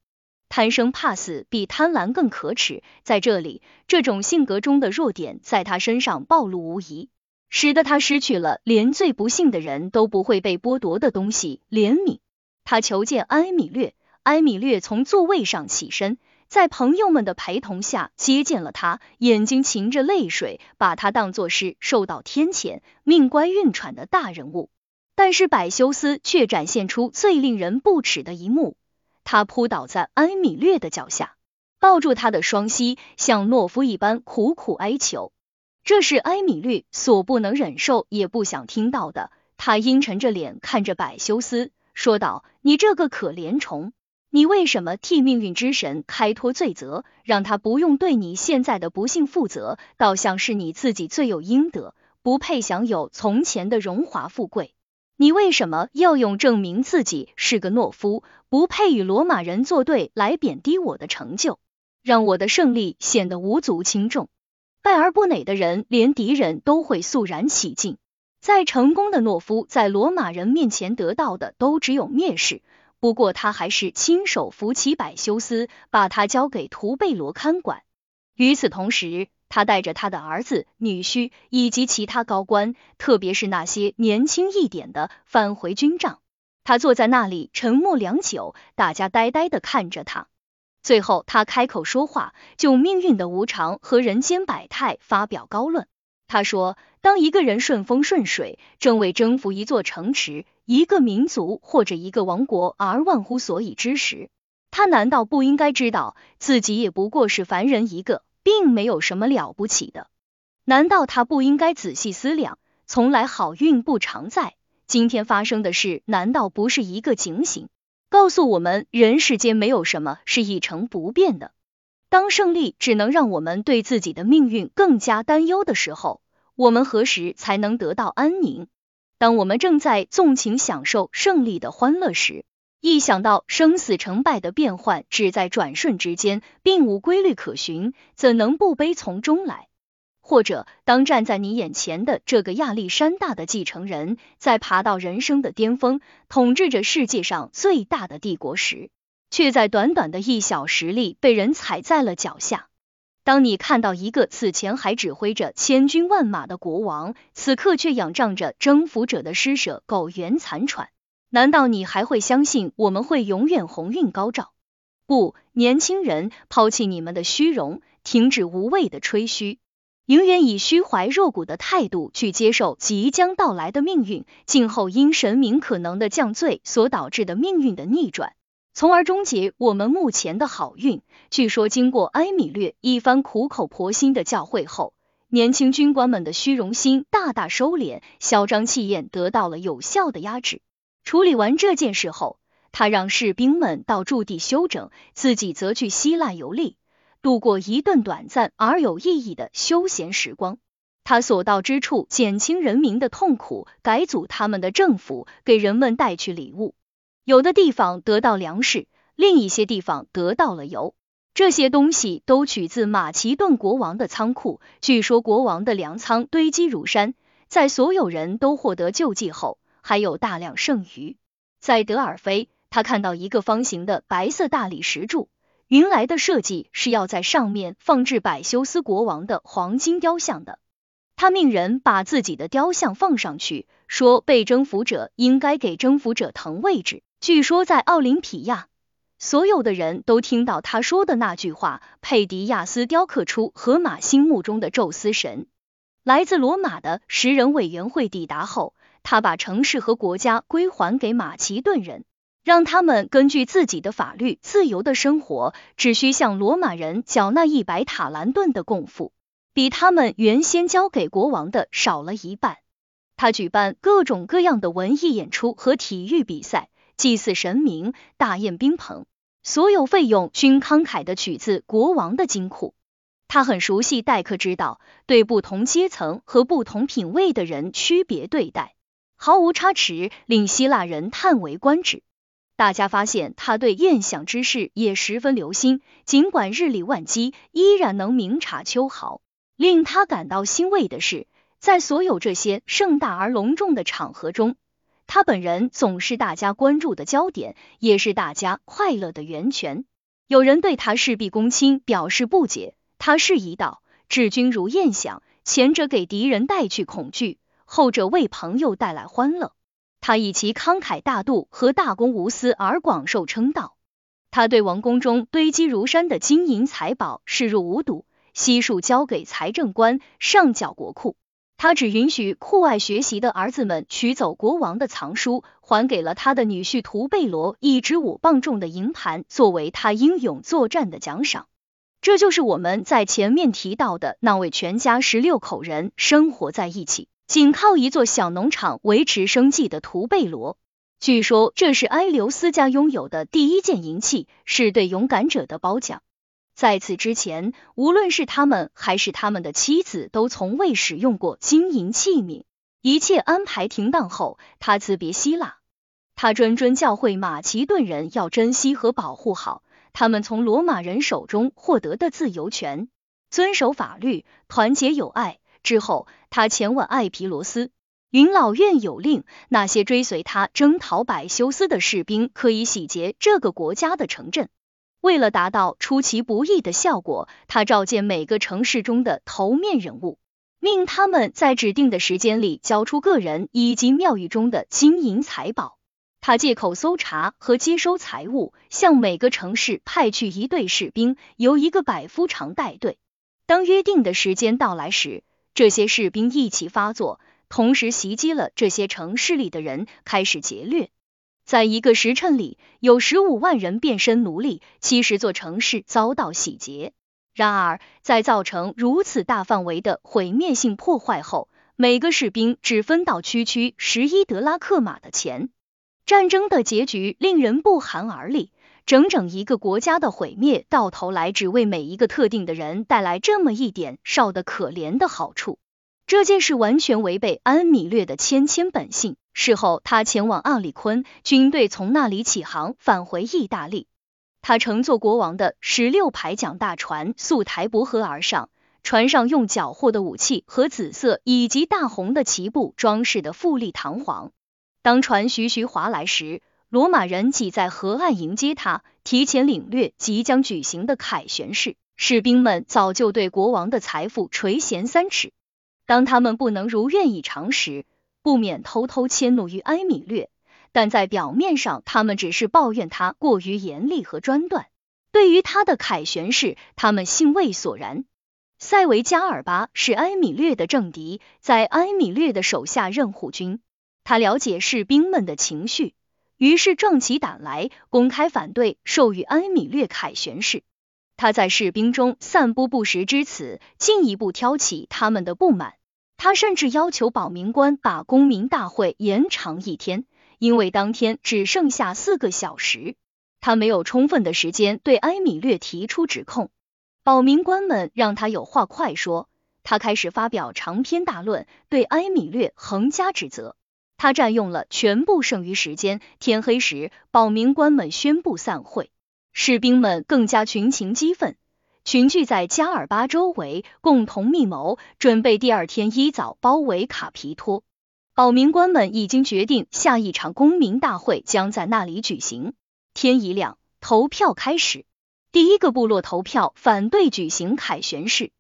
贪生怕死比贪婪更可耻。在这里，这种性格中的弱点在他身上暴露无遗，使得他失去了连最不幸的人都不会被剥夺的东西——怜悯。他求见埃米略，埃米略从座位上起身，在朋友们的陪同下接见了他，眼睛噙着泪水，把他当作是受到天谴、命乖运喘的大人物。但是百修斯却展现出最令人不齿的一幕。他扑倒在埃米略的脚下，抱住他的双膝，像懦夫一般苦苦哀求。这是埃米略所不能忍受也不想听到的。他阴沉着脸看着百修斯，说道：“你这个可怜虫，你为什么替命运之神开脱罪责，让他不用对你现在的不幸负责？倒像是你自己罪有应得，不配享有从前的荣华富贵。”你为什么要用证明自己是个懦夫，不配与罗马人作对来贬低我的成就，让我的胜利显得无足轻重？败而不馁的人，连敌人都会肃然起敬；再成功的懦夫，在罗马人面前得到的都只有蔑视。不过他还是亲手扶起百修斯，把他交给图贝罗看管。与此同时，他带着他的儿子、女婿以及其他高官，特别是那些年轻一点的，返回军帐。他坐在那里沉默良久，大家呆呆的看着他。最后，他开口说话，就命运的无常和人间百态发表高论。他说：“当一个人顺风顺水，正为征服一座城池、一个民族或者一个王国而忘乎所以之时，他难道不应该知道自己也不过是凡人一个？”并没有什么了不起的，难道他不应该仔细思量？从来好运不常在，今天发生的事难道不是一个警醒，告诉我们人世间没有什么是一成不变的？当胜利只能让我们对自己的命运更加担忧的时候，我们何时才能得到安宁？当我们正在纵情享受胜利的欢乐时，一想到生死成败的变幻只在转瞬之间，并无规律可循，怎能不悲从中来？或者，当站在你眼前的这个亚历山大的继承人，在爬到人生的巅峰，统治着世界上最大的帝国时，却在短短的一小时里被人踩在了脚下；当你看到一个此前还指挥着千军万马的国王，此刻却仰仗着征服者的施舍苟延残喘。难道你还会相信我们会永远鸿运高照？不，年轻人，抛弃你们的虚荣，停止无谓的吹嘘，永远以虚怀若谷的态度去接受即将到来的命运，静候因神明可能的降罪所导致的命运的逆转，从而终结我们目前的好运。据说，经过埃米略一番苦口婆心的教诲后，年轻军官们的虚荣心大大收敛，嚣张气焰得到了有效的压制。处理完这件事后，他让士兵们到驻地休整，自己则去希腊游历，度过一顿短暂而有意义的休闲时光。他所到之处，减轻人民的痛苦，改组他们的政府，给人们带去礼物。有的地方得到粮食，另一些地方得到了油。这些东西都取自马其顿国王的仓库。据说国王的粮仓堆积如山，在所有人都获得救济后。还有大量剩余。在德尔菲，他看到一个方形的白色大理石柱，原来的设计是要在上面放置百修斯国王的黄金雕像的。他命人把自己的雕像放上去，说被征服者应该给征服者腾位置。据说在奥林匹亚，所有的人都听到他说的那句话。佩迪亚斯雕刻出荷马心目中的宙斯神。来自罗马的十人委员会抵达后。他把城市和国家归还给马其顿人，让他们根据自己的法律自由的生活，只需向罗马人缴纳一百塔兰顿的贡赋，比他们原先交给国王的少了一半。他举办各种各样的文艺演出和体育比赛，祭祀神明，大宴宾朋，所有费用均慷慨的取自国王的金库。他很熟悉待客之道，对不同阶层和不同品味的人区别对待。毫无差池，令希腊人叹为观止。大家发现他对宴享之事也十分留心，尽管日理万机，依然能明察秋毫。令他感到欣慰的是，在所有这些盛大而隆重的场合中，他本人总是大家关注的焦点，也是大家快乐的源泉。有人对他事必躬亲表示不解，他示意道：“治军如燕想，前者给敌人带去恐惧，后者为朋友带来欢乐。他以其慷慨大度和大公无私而广受称道。他对王宫中堆积如山的金银财宝视若无睹，悉数交给财政官上缴国库。他只允许酷爱学习的儿子们取走国王的藏书，还给了他的女婿图贝罗一只五磅重的银盘，作为他英勇作战的奖赏。这就是我们在前面提到的那位全家十六口人生活在一起。仅靠一座小农场维持生计的图贝罗，据说这是埃留斯家拥有的第一件银器，是对勇敢者的褒奖。在此之前，无论是他们还是他们的妻子，都从未使用过金银器皿。一切安排停当后，他辞别希腊，他谆谆教诲马其顿人要珍惜和保护好他们从罗马人手中获得的自由权，遵守法律，团结友爱。之后，他前往艾皮罗斯，云老院有令，那些追随他征讨百修斯的士兵可以洗劫这个国家的城镇。为了达到出其不意的效果，他召见每个城市中的头面人物，命他们在指定的时间里交出个人以及庙宇中的金银财宝。他借口搜查和接收财物，向每个城市派去一队士兵，由一个百夫长带队。当约定的时间到来时，这些士兵一起发作，同时袭击了这些城市里的人，开始劫掠。在一个时辰里，有十五万人变身奴隶，七十座城市遭到洗劫。然而，在造成如此大范围的毁灭性破坏后，每个士兵只分到区区十一德拉克马的钱。战争的结局令人不寒而栗。整整一个国家的毁灭，到头来只为每一个特定的人带来这么一点少得可怜的好处。这件事完全违背安米略的谦谦本性。事后，他前往阿里昆，军队从那里起航返回意大利。他乘坐国王的十六排桨大船溯台伯河而上，船上用缴获的武器和紫色以及大红的旗布装饰的富丽堂皇。当船徐徐划来时，罗马人挤在河岸迎接他，提前领略即将举行的凯旋式。士兵们早就对国王的财富垂涎三尺。当他们不能如愿以偿时，不免偷偷迁怒于埃米略。但在表面上，他们只是抱怨他过于严厉和专断。对于他的凯旋式，他们兴味索然。塞维加尔巴是埃米略的政敌，在埃米略的手下任护军。他了解士兵们的情绪。于是壮起胆来，公开反对授予埃米略凯旋式。他在士兵中散布不实之词，进一步挑起他们的不满。他甚至要求保民官把公民大会延长一天，因为当天只剩下四个小时，他没有充分的时间对埃米略提出指控。保民官们让他有话快说，他开始发表长篇大论，对埃米略横加指责。他占用了全部剩余时间。天黑时，保民官们宣布散会，士兵们更加群情激愤，群聚在加尔巴周围，共同密谋，准备第二天一早包围卡皮托。保民官们已经决定，下一场公民大会将在那里举行。天一亮，投票开始。第一个部落投票反对举行凯旋式。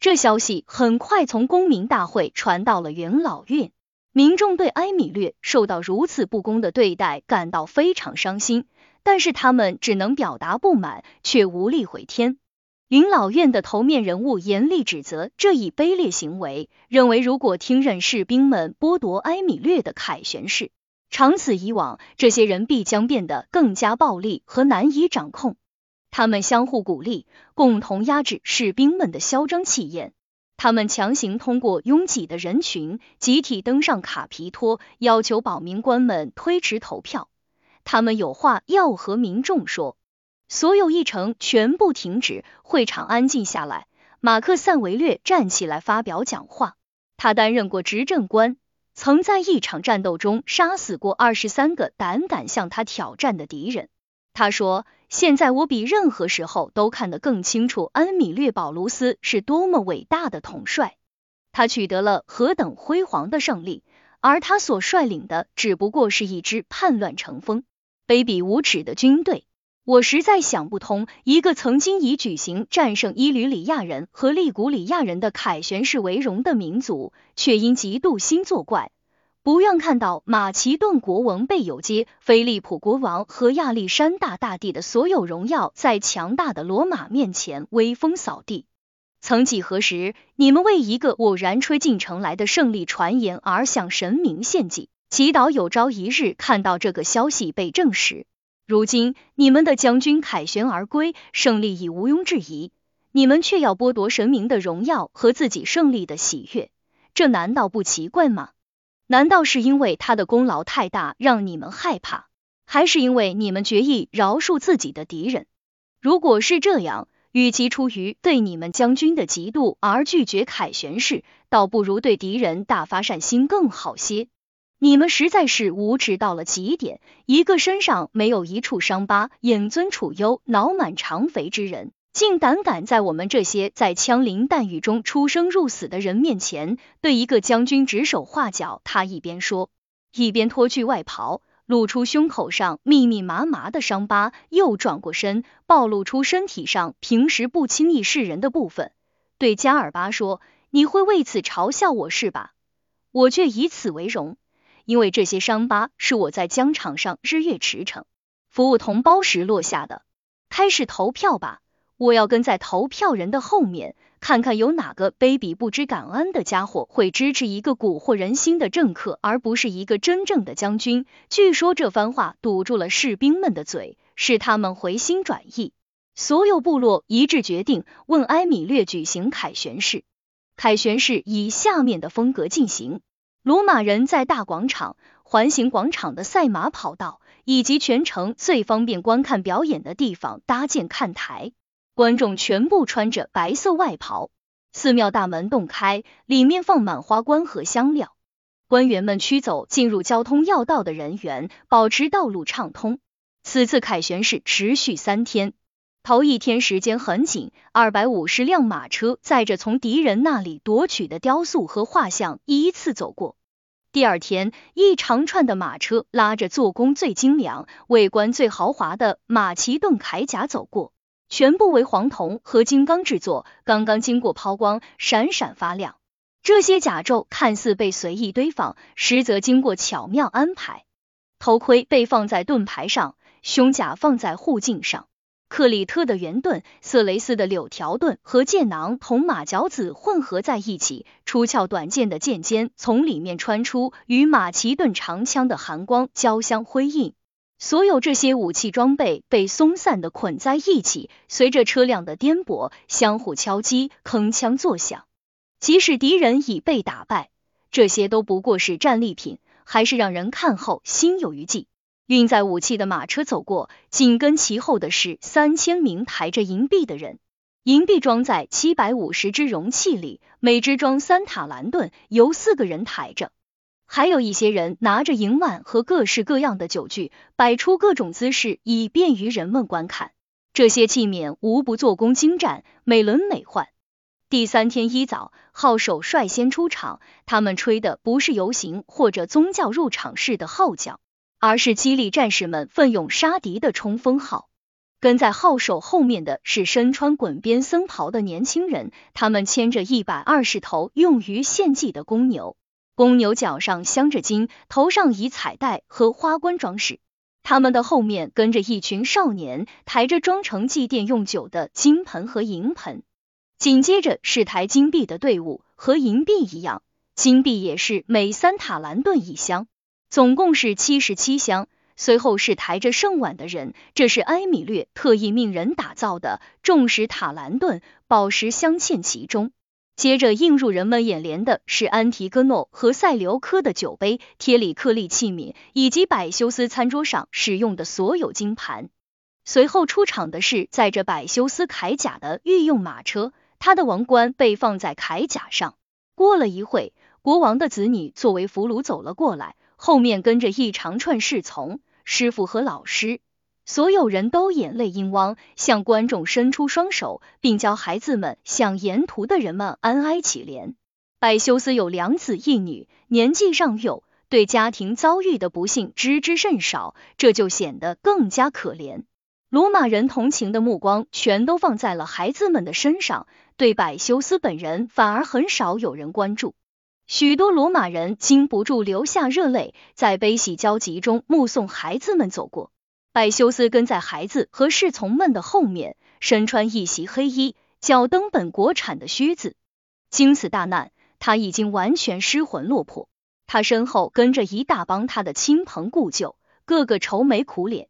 这消息很快从公民大会传到了元老院。民众对埃米略受到如此不公的对待感到非常伤心，但是他们只能表达不满，却无力回天。云老院的头面人物严厉指责这一卑劣行为，认为如果听任士兵们剥夺埃米略的凯旋式，长此以往，这些人必将变得更加暴力和难以掌控。他们相互鼓励，共同压制士兵们的嚣张气焰。他们强行通过拥挤的人群，集体登上卡皮托，要求保民官们推迟投票。他们有话要和民众说。所有议程全部停止，会场安静下来。马克·萨维略站起来发表讲话。他担任过执政官，曾在一场战斗中杀死过二十三个胆敢向他挑战的敌人。他说。现在我比任何时候都看得更清楚，安米略·保卢斯是多么伟大的统帅，他取得了何等辉煌的胜利，而他所率领的只不过是一支叛乱成风、卑鄙无耻的军队。我实在想不通，一个曾经以举行战胜伊吕里亚人和利古里亚人的凯旋式为荣的民族，却因嫉妒心作怪，不愿看到马其顿国王被有接菲利普国王和亚历山大大帝的所有荣耀，在强大的罗马面前威风扫地。曾几何时，你们为一个偶然吹进城来的胜利传言而向神明献祭，祈祷有朝一日看到这个消息被证实。如今你们的将军凯旋而归，胜利已毋庸置疑，你们却要剥夺神明的荣耀和自己胜利的喜悦，这难道不奇怪吗？难道是因为他的功劳太大让你们害怕，还是因为你们决意饶恕自己的敌人？如果是这样，与其出于对你们将军的嫉妒而拒绝凯旋式，倒不如对敌人大发善心更好些。你们实在是无耻到了极点！一个身上没有一处伤疤、眼尊处优、脑满肠肥之人，竟胆敢在我们这些在枪林弹雨中出生入死的人面前，对一个将军指手画脚。他一边说，一边脱去外袍，露出胸口上密密麻麻的伤疤，又转过身，暴露出身体上平时不轻易示人的部分，对加尔巴说：“你会为此嘲笑我是吧？我却以此为荣。”因为这些伤疤是我在疆场上日月驰骋、服务同胞时落下的。开始投票吧，我要跟在投票人的后面，看看有哪个卑鄙不知感恩的家伙会支持一个蛊惑人心的政客，而不是一个真正的将军。据说这番话堵住了士兵们的嘴，使他们回心转意。所有部落一致决定，问埃米略举行凯旋式。凯旋式以下面的风格进行。罗马人在大广场、环形广场的赛马跑道以及全城最方便观看表演的地方搭建看台，观众全部穿着白色外袍。寺庙大门洞开，里面放满花冠和香料。官员们驱走进入交通要道的人员，保持道路畅通。此次凯旋式持续三天。头一天时间很紧，二百五十辆马车载着从敌人那里夺取的雕塑和画像依次走过。第二天，一长串的马车拉着做工最精良、外观最豪华的马其顿铠甲走过，全部为黄铜和金刚制作，刚刚经过抛光，闪闪发亮。这些甲胄看似被随意堆放，实则经过巧妙安排。头盔被放在盾牌上，胸甲放在护颈上。克里特的圆盾、色雷斯的柳条盾和剑囊同马脚子混合在一起，出鞘短剑的剑尖从里面穿出，与马其顿长枪的寒光交相辉映。所有这些武器装备被松散的捆在一起，随着车辆的颠簸，相互敲击，铿锵作响。即使敌人已被打败，这些都不过是战利品，还是让人看后心有余悸。运载武器的马车走过，紧跟其后的是三千名抬着银币的人。银币装在七百五十只容器里，每只装三塔兰顿，由四个人抬着。还有一些人拿着银碗和各式各样的酒具，摆出各种姿势，以便于人们观看。这些器皿无不做工精湛，美轮美奂。第三天一早，号手率先出场，他们吹的不是游行或者宗教入场式的号角。而是激励战士们奋勇杀敌的冲锋号。跟在号手后面的是身穿滚边僧袍的年轻人，他们牵着一百二十头用于献祭的公牛，公牛脚上镶着金，头上以彩带和花冠装饰。他们的后面跟着一群少年，抬着装成祭奠用酒的金盆和银盆。紧接着是抬金币的队伍，和银币一样，金币也是每三塔兰顿一箱。总共是七十七箱，随后是抬着圣碗的人，这是埃米略特意命人打造的，重石塔兰顿宝石镶嵌其中。接着映入人们眼帘的是安提戈诺和塞琉科的酒杯、贴里克利器皿，以及百修斯餐桌上使用的所有金盘。随后出场的是载着百修斯铠甲的御用马车，他的王冠被放在铠甲上。过了一会，国王的子女作为俘虏走了过来。后面跟着一长串侍从、师傅和老师，所有人都眼泪盈汪，向观众伸出双手，并教孩子们向沿途的人们安哀乞怜。百修斯有两子一女，年纪尚幼，对家庭遭遇的不幸知之甚少，这就显得更加可怜。罗马人同情的目光全都放在了孩子们的身上，对百修斯本人反而很少有人关注。许多罗马人禁不住流下热泪，在悲喜交集中目送孩子们走过。百修斯跟在孩子和侍从们的后面，身穿一袭黑衣，脚蹬本国产的靴子。经此大难，他已经完全失魂落魄。他身后跟着一大帮他的亲朋故旧，个个愁眉苦脸。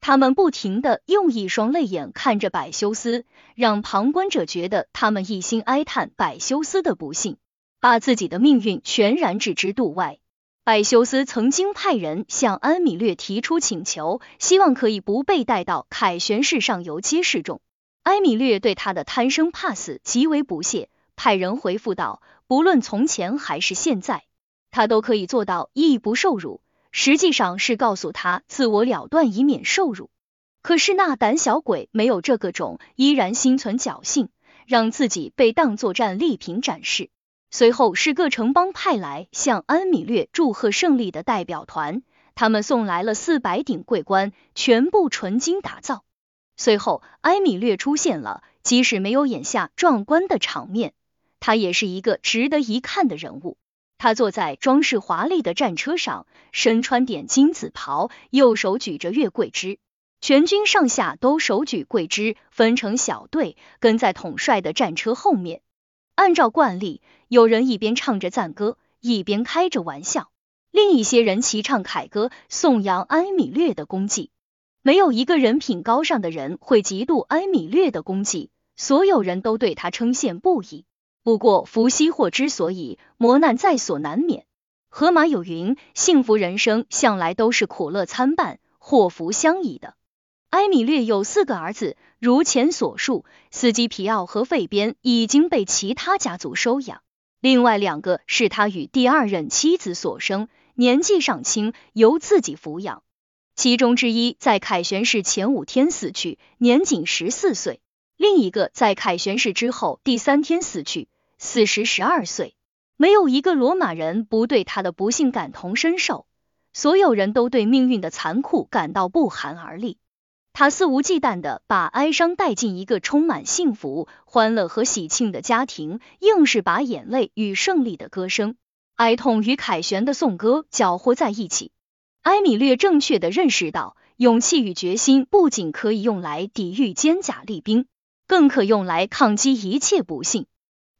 他们不停的用一双泪眼看着百修斯，让旁观者觉得他们一心哀叹百修斯的不幸，把自己的命运全然置之度外。百修斯曾经派人向安米略提出请求，希望可以不被带到凯旋式上游街示众。埃米略对他的贪生怕死极为不屑，派人回复道：不论从前还是现在，他都可以做到义不受辱。实际上是告诉他自我了断，以免受辱。可是那胆小鬼没有这个种，依然心存侥幸，让自己被当作战利品展示。随后是各城邦派来向安米略祝贺胜利的代表团，他们送来了四百顶桂冠，全部纯金打造。随后埃米略出现了，即使没有眼下壮观的场面，他也是一个值得一看的人物。他坐在装饰华丽的战车上，身穿点金紫袍，右手举着月桂枝，全军上下都手举桂枝，分成小队，跟在统帅的战车后面。按照惯例，有人一边唱着赞歌，一边开着玩笑；另一些人齐唱凯歌，颂扬埃米略的功绩。没有一个人品高尚的人会嫉妒埃米略的功绩，所有人都对他称羡不已。不过，伏羲祸之所以磨难在所难免。荷马有云：幸福人生向来都是苦乐参半，祸福相依的。埃米略有四个儿子，如前所述，斯基皮奥和费边已经被其他家族收养，另外两个是他与第二任妻子所生，年纪尚轻，由自己抚养。其中之一在凯旋式前五天死去，年仅十四岁；另一个在凯旋式之后第三天死去。四十十二岁，没有一个罗马人不对他的不幸感同身受，所有人都对命运的残酷感到不寒而栗。他肆无忌惮的把哀伤带进一个充满幸福、欢乐和喜庆的家庭，硬是把眼泪与胜利的歌声、哀痛与凯旋的颂歌搅和在一起。埃米略正确的认识到，勇气与决心不仅可以用来抵御坚甲利兵，更可用来抗击一切不幸。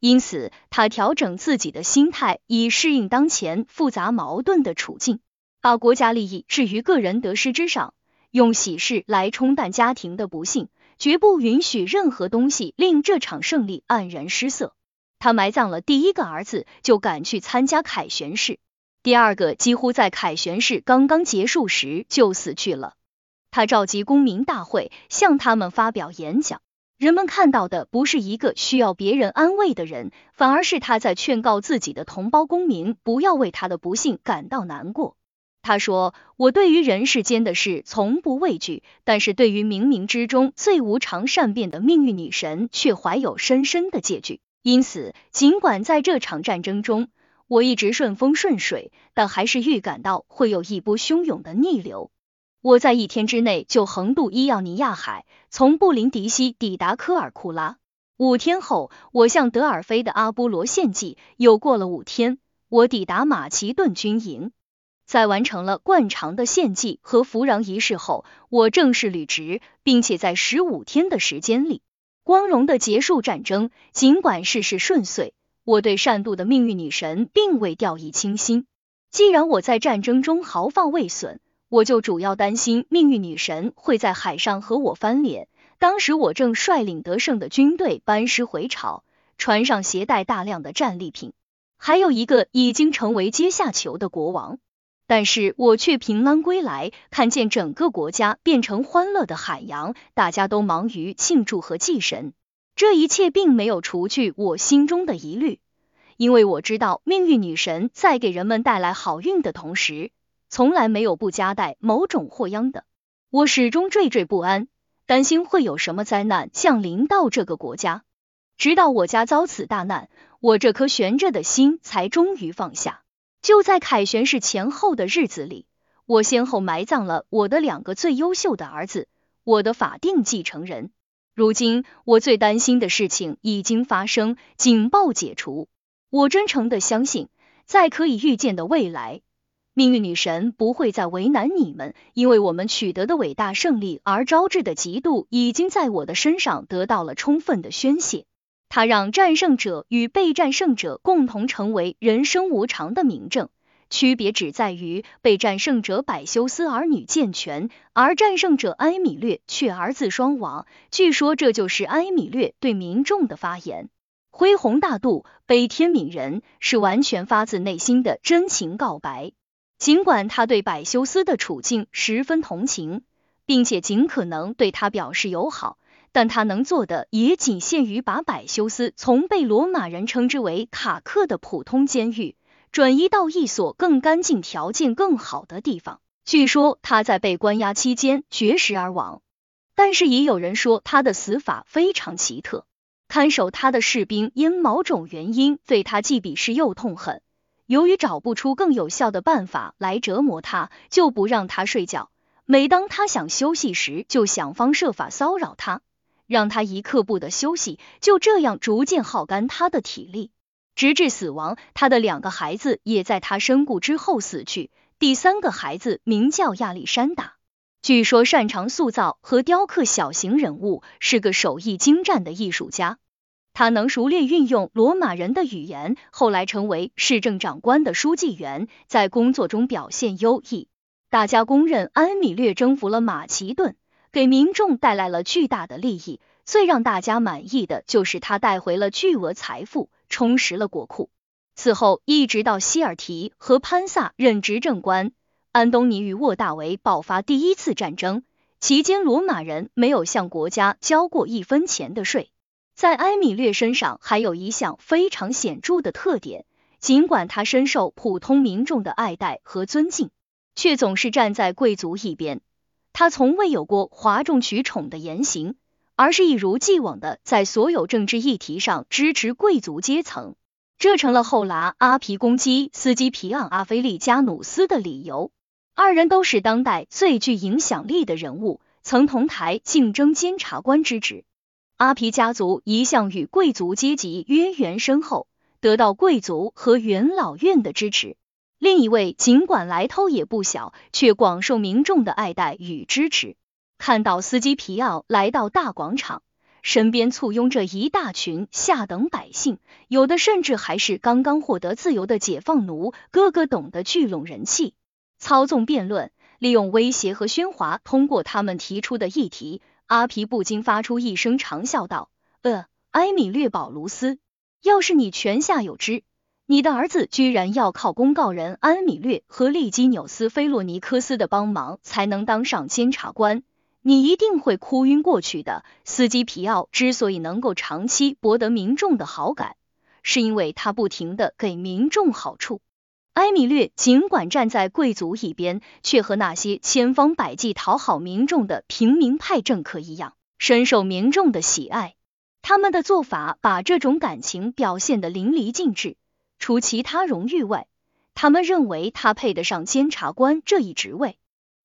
因此，他调整自己的心态，以适应当前复杂矛盾的处境，把国家利益置于个人得失之上，用喜事来冲淡家庭的不幸，绝不允许任何东西令这场胜利黯然失色。他埋葬了第一个儿子，就赶去参加凯旋式；第二个几乎在凯旋式刚刚结束时就死去了。他召集公民大会，向他们发表演讲。人们看到的不是一个需要别人安慰的人，反而是他在劝告自己的同胞公民不要为他的不幸感到难过。他说：“我对于人世间的事从不畏惧，但是对于冥冥之中最无常善变的命运女神却怀有深深的戒惧。因此，尽管在这场战争中我一直顺风顺水，但还是预感到会有一波汹涌的逆流。”我在一天之内就横渡伊奥尼亚海，从布林迪西抵达科尔库拉。五天后，我向德尔菲的阿波罗献祭。又过了五天，我抵达马其顿军营。在完成了惯常的献祭和服壤仪式后，我正式履职，并且在十五天的时间里，光荣的结束战争。尽管事事顺遂，我对善妒的命运女神并未掉以轻心。既然我在战争中毫发未损，我就主要担心命运女神会在海上和我翻脸。当时我正率领得胜的军队班师回朝，船上携带大量的战利品，还有一个已经成为阶下囚的国王。但是我却平安归来，看见整个国家变成欢乐的海洋，大家都忙于庆祝和祭神。这一切并没有除去我心中的疑虑，因为我知道命运女神在给人们带来好运的同时。从来没有不夹带某种祸殃的，我始终惴惴不安，担心会有什么灾难降临到这个国家。直到我家遭此大难，我这颗悬着的心才终于放下。就在凯旋式前后的日子里，我先后埋葬了我的两个最优秀的儿子，我的法定继承人。如今我最担心的事情已经发生，警报解除。我真诚的相信，在可以预见的未来，命运女神不会再为难你们，因为我们取得的伟大胜利而招致的嫉妒，已经在我的身上得到了充分的宣泄。它让战胜者与被战胜者共同成为人生无常的明证。区别只在于被战胜者百修斯儿女健全，而战胜者埃米略却儿子双亡。据说这就是埃米略对民众的发言，恢宏大度、悲天悯人，是完全发自内心的真情告白。尽管他对百修斯的处境十分同情，并且尽可能对他表示友好，但他能做的也仅限于把百修斯从被罗马人称之为卡克的普通监狱。转移到一所更干净、条件更好的地方。据说他在被关押期间绝食而亡，但是也有人说他的死法非常奇特。看守他的士兵因某种原因对他既鄙视又痛恨，由于找不出更有效的办法来折磨他，就不让他睡觉。每当他想休息时，就想方设法骚扰他，让他一刻不得休息。就这样逐渐耗干他的体力。直至死亡，他的两个孩子也在他身故之后死去。第三个孩子名叫亚历山大，据说擅长塑造和雕刻小型人物，是个手艺精湛的艺术家。他能熟练运用罗马人的语言，后来成为市政长官的书记员，在工作中表现优异。大家公认安米略征服了马其顿，给民众带来了巨大的利益。最让大家满意的就是他带回了巨额财富。充实了国库。此后，一直到希尔提和潘萨任执政官，安东尼与沃大维爆发第一次战争期间，罗马人没有向国家交过一分钱的税。在埃米略身上还有一项非常显著的特点，尽管他深受普通民众的爱戴和尊敬，却总是站在贵族一边。他从未有过哗众取宠的言行。而是一如既往的在所有政治议题上支持贵族阶层，这成了后来阿皮攻击斯基皮昂阿菲利加努斯的理由。二人都是当代最具影响力的人物，曾同台竞争监察官之职。阿皮家族一向与贵族阶级渊源深厚，得到贵族和元老院的支持。另一位尽管来头也不小，却广受民众的爱戴与支持。看到司机皮奥来到大广场，身边簇拥着一大群下等百姓，有的甚至还是刚刚获得自由的解放奴，个个懂得聚拢人气、操纵辩论，利用威胁和喧哗通过他们提出的议题。阿皮不禁发出一声长笑道：“呃，埃米略·保卢斯，要是你泉下有知，你的儿子居然要靠公告人安米略和利基纽斯·菲洛尼科斯的帮忙才能当上监察官。”你一定会哭晕过去的。斯基皮奥之所以能够长期博得民众的好感，是因为他不停的给民众好处。埃米略尽管站在贵族一边，却和那些千方百计讨好民众的平民派政客一样，深受民众的喜爱。他们的做法把这种感情表现得淋漓尽致。除其他荣誉外，他们认为他配得上监察官这一职位。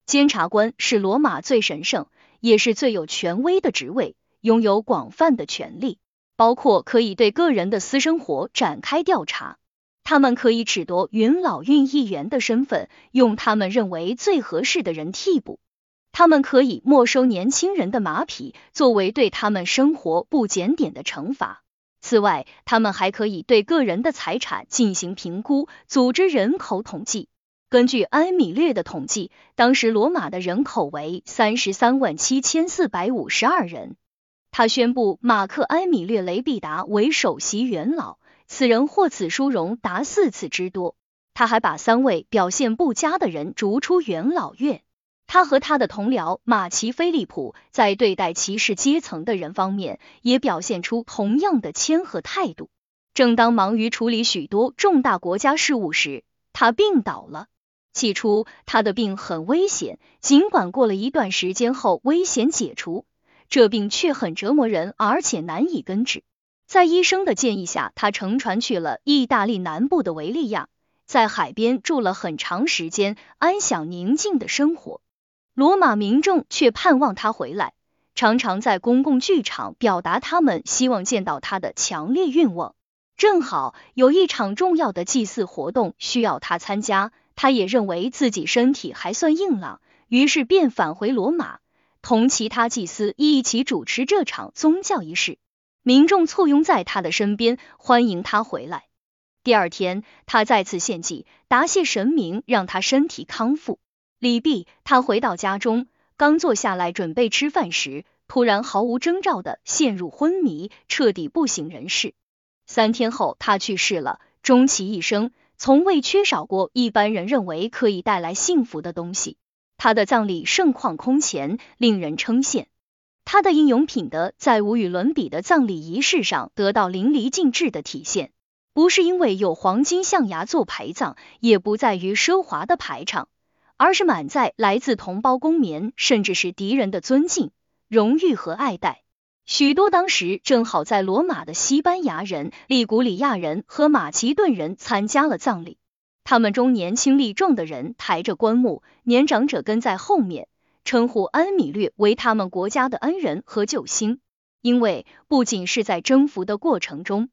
监察官是罗马最神圣，也是最有权威的职位，拥有广泛的权利，包括可以对个人的私生活展开调查。他们可以褫夺云老运议员的身份，用他们认为最合适的人替补。他们可以没收年轻人的马匹，作为对他们生活不检点的惩罚。此外，他们还可以对个人的财产进行评估，组织人口统计。根据埃米略的统计，当时罗马的人口为三十三万七千四百五十二人。他宣布马克埃米略雷必达为首席元老，此人获此殊荣达四次之多。他还把三位表现不佳的人逐出元老院。他和他的同僚马奇菲利普在对待歧视阶层的人方面也表现出同样的谦和态度。正当忙于处理许多重大国家事务时，他病倒了。起初，他的病很危险，尽管过了一段时间后危险解除，这病却很折磨人，而且难以根治。在医生的建议下，他乘船去了意大利南部的维利亚，在海边住了很长时间，安享宁静的生活。罗马民众却盼望他回来，常常在公共剧场表达他们希望见到他的强烈愿望。正好有一场重要的祭祀活动需要他参加，他也认为自己身体还算硬朗，于是便返回罗马，同其他祭司一起主持这场宗教仪式。民众簇拥在他的身边，欢迎他回来。第二天，他再次献祭，答谢神明，让他身体康复。李毕，他回到家中，刚坐下来准备吃饭时，突然毫无征兆的陷入昏迷，彻底不省人事。三天后，他去世了。终其一生，从未缺少过一般人认为可以带来幸福的东西。他的葬礼盛况空前，令人称羡。他的英勇品德在无与伦比的葬礼仪式上得到淋漓尽致的体现。不是因为有黄金象牙做陪葬，也不在于奢华的排场，而是满载来自同胞公民，甚至是敌人的尊敬、荣誉和爱戴。许多当时正好在罗马的西班牙人、利古里亚人和马其顿人参加了葬礼。他们中年轻力壮的人抬着棺木，年长者跟在后面，称呼安米略为他们国家的恩人和救星。因为不仅是在征服的过程中，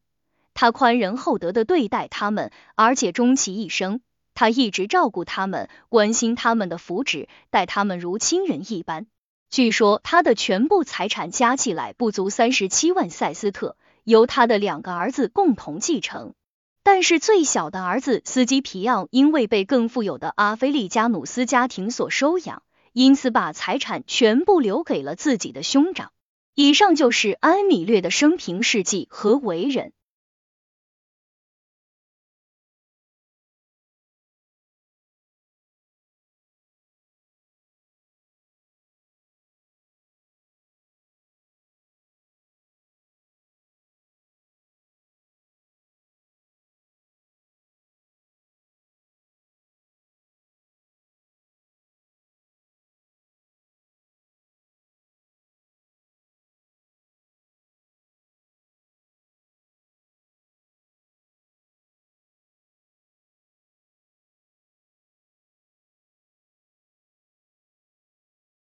他宽仁厚德的对待他们，而且终其一生，他一直照顾他们，关心他们的福祉，待他们如亲人一般。据说他的全部财产加起来不足三十七万塞斯特，由他的两个儿子共同继承。但是最小的儿子斯基皮奥因为被更富有的阿菲利加努斯家庭所收养，因此把财产全部留给了自己的兄长。以上就是安米略的生平事迹和为人。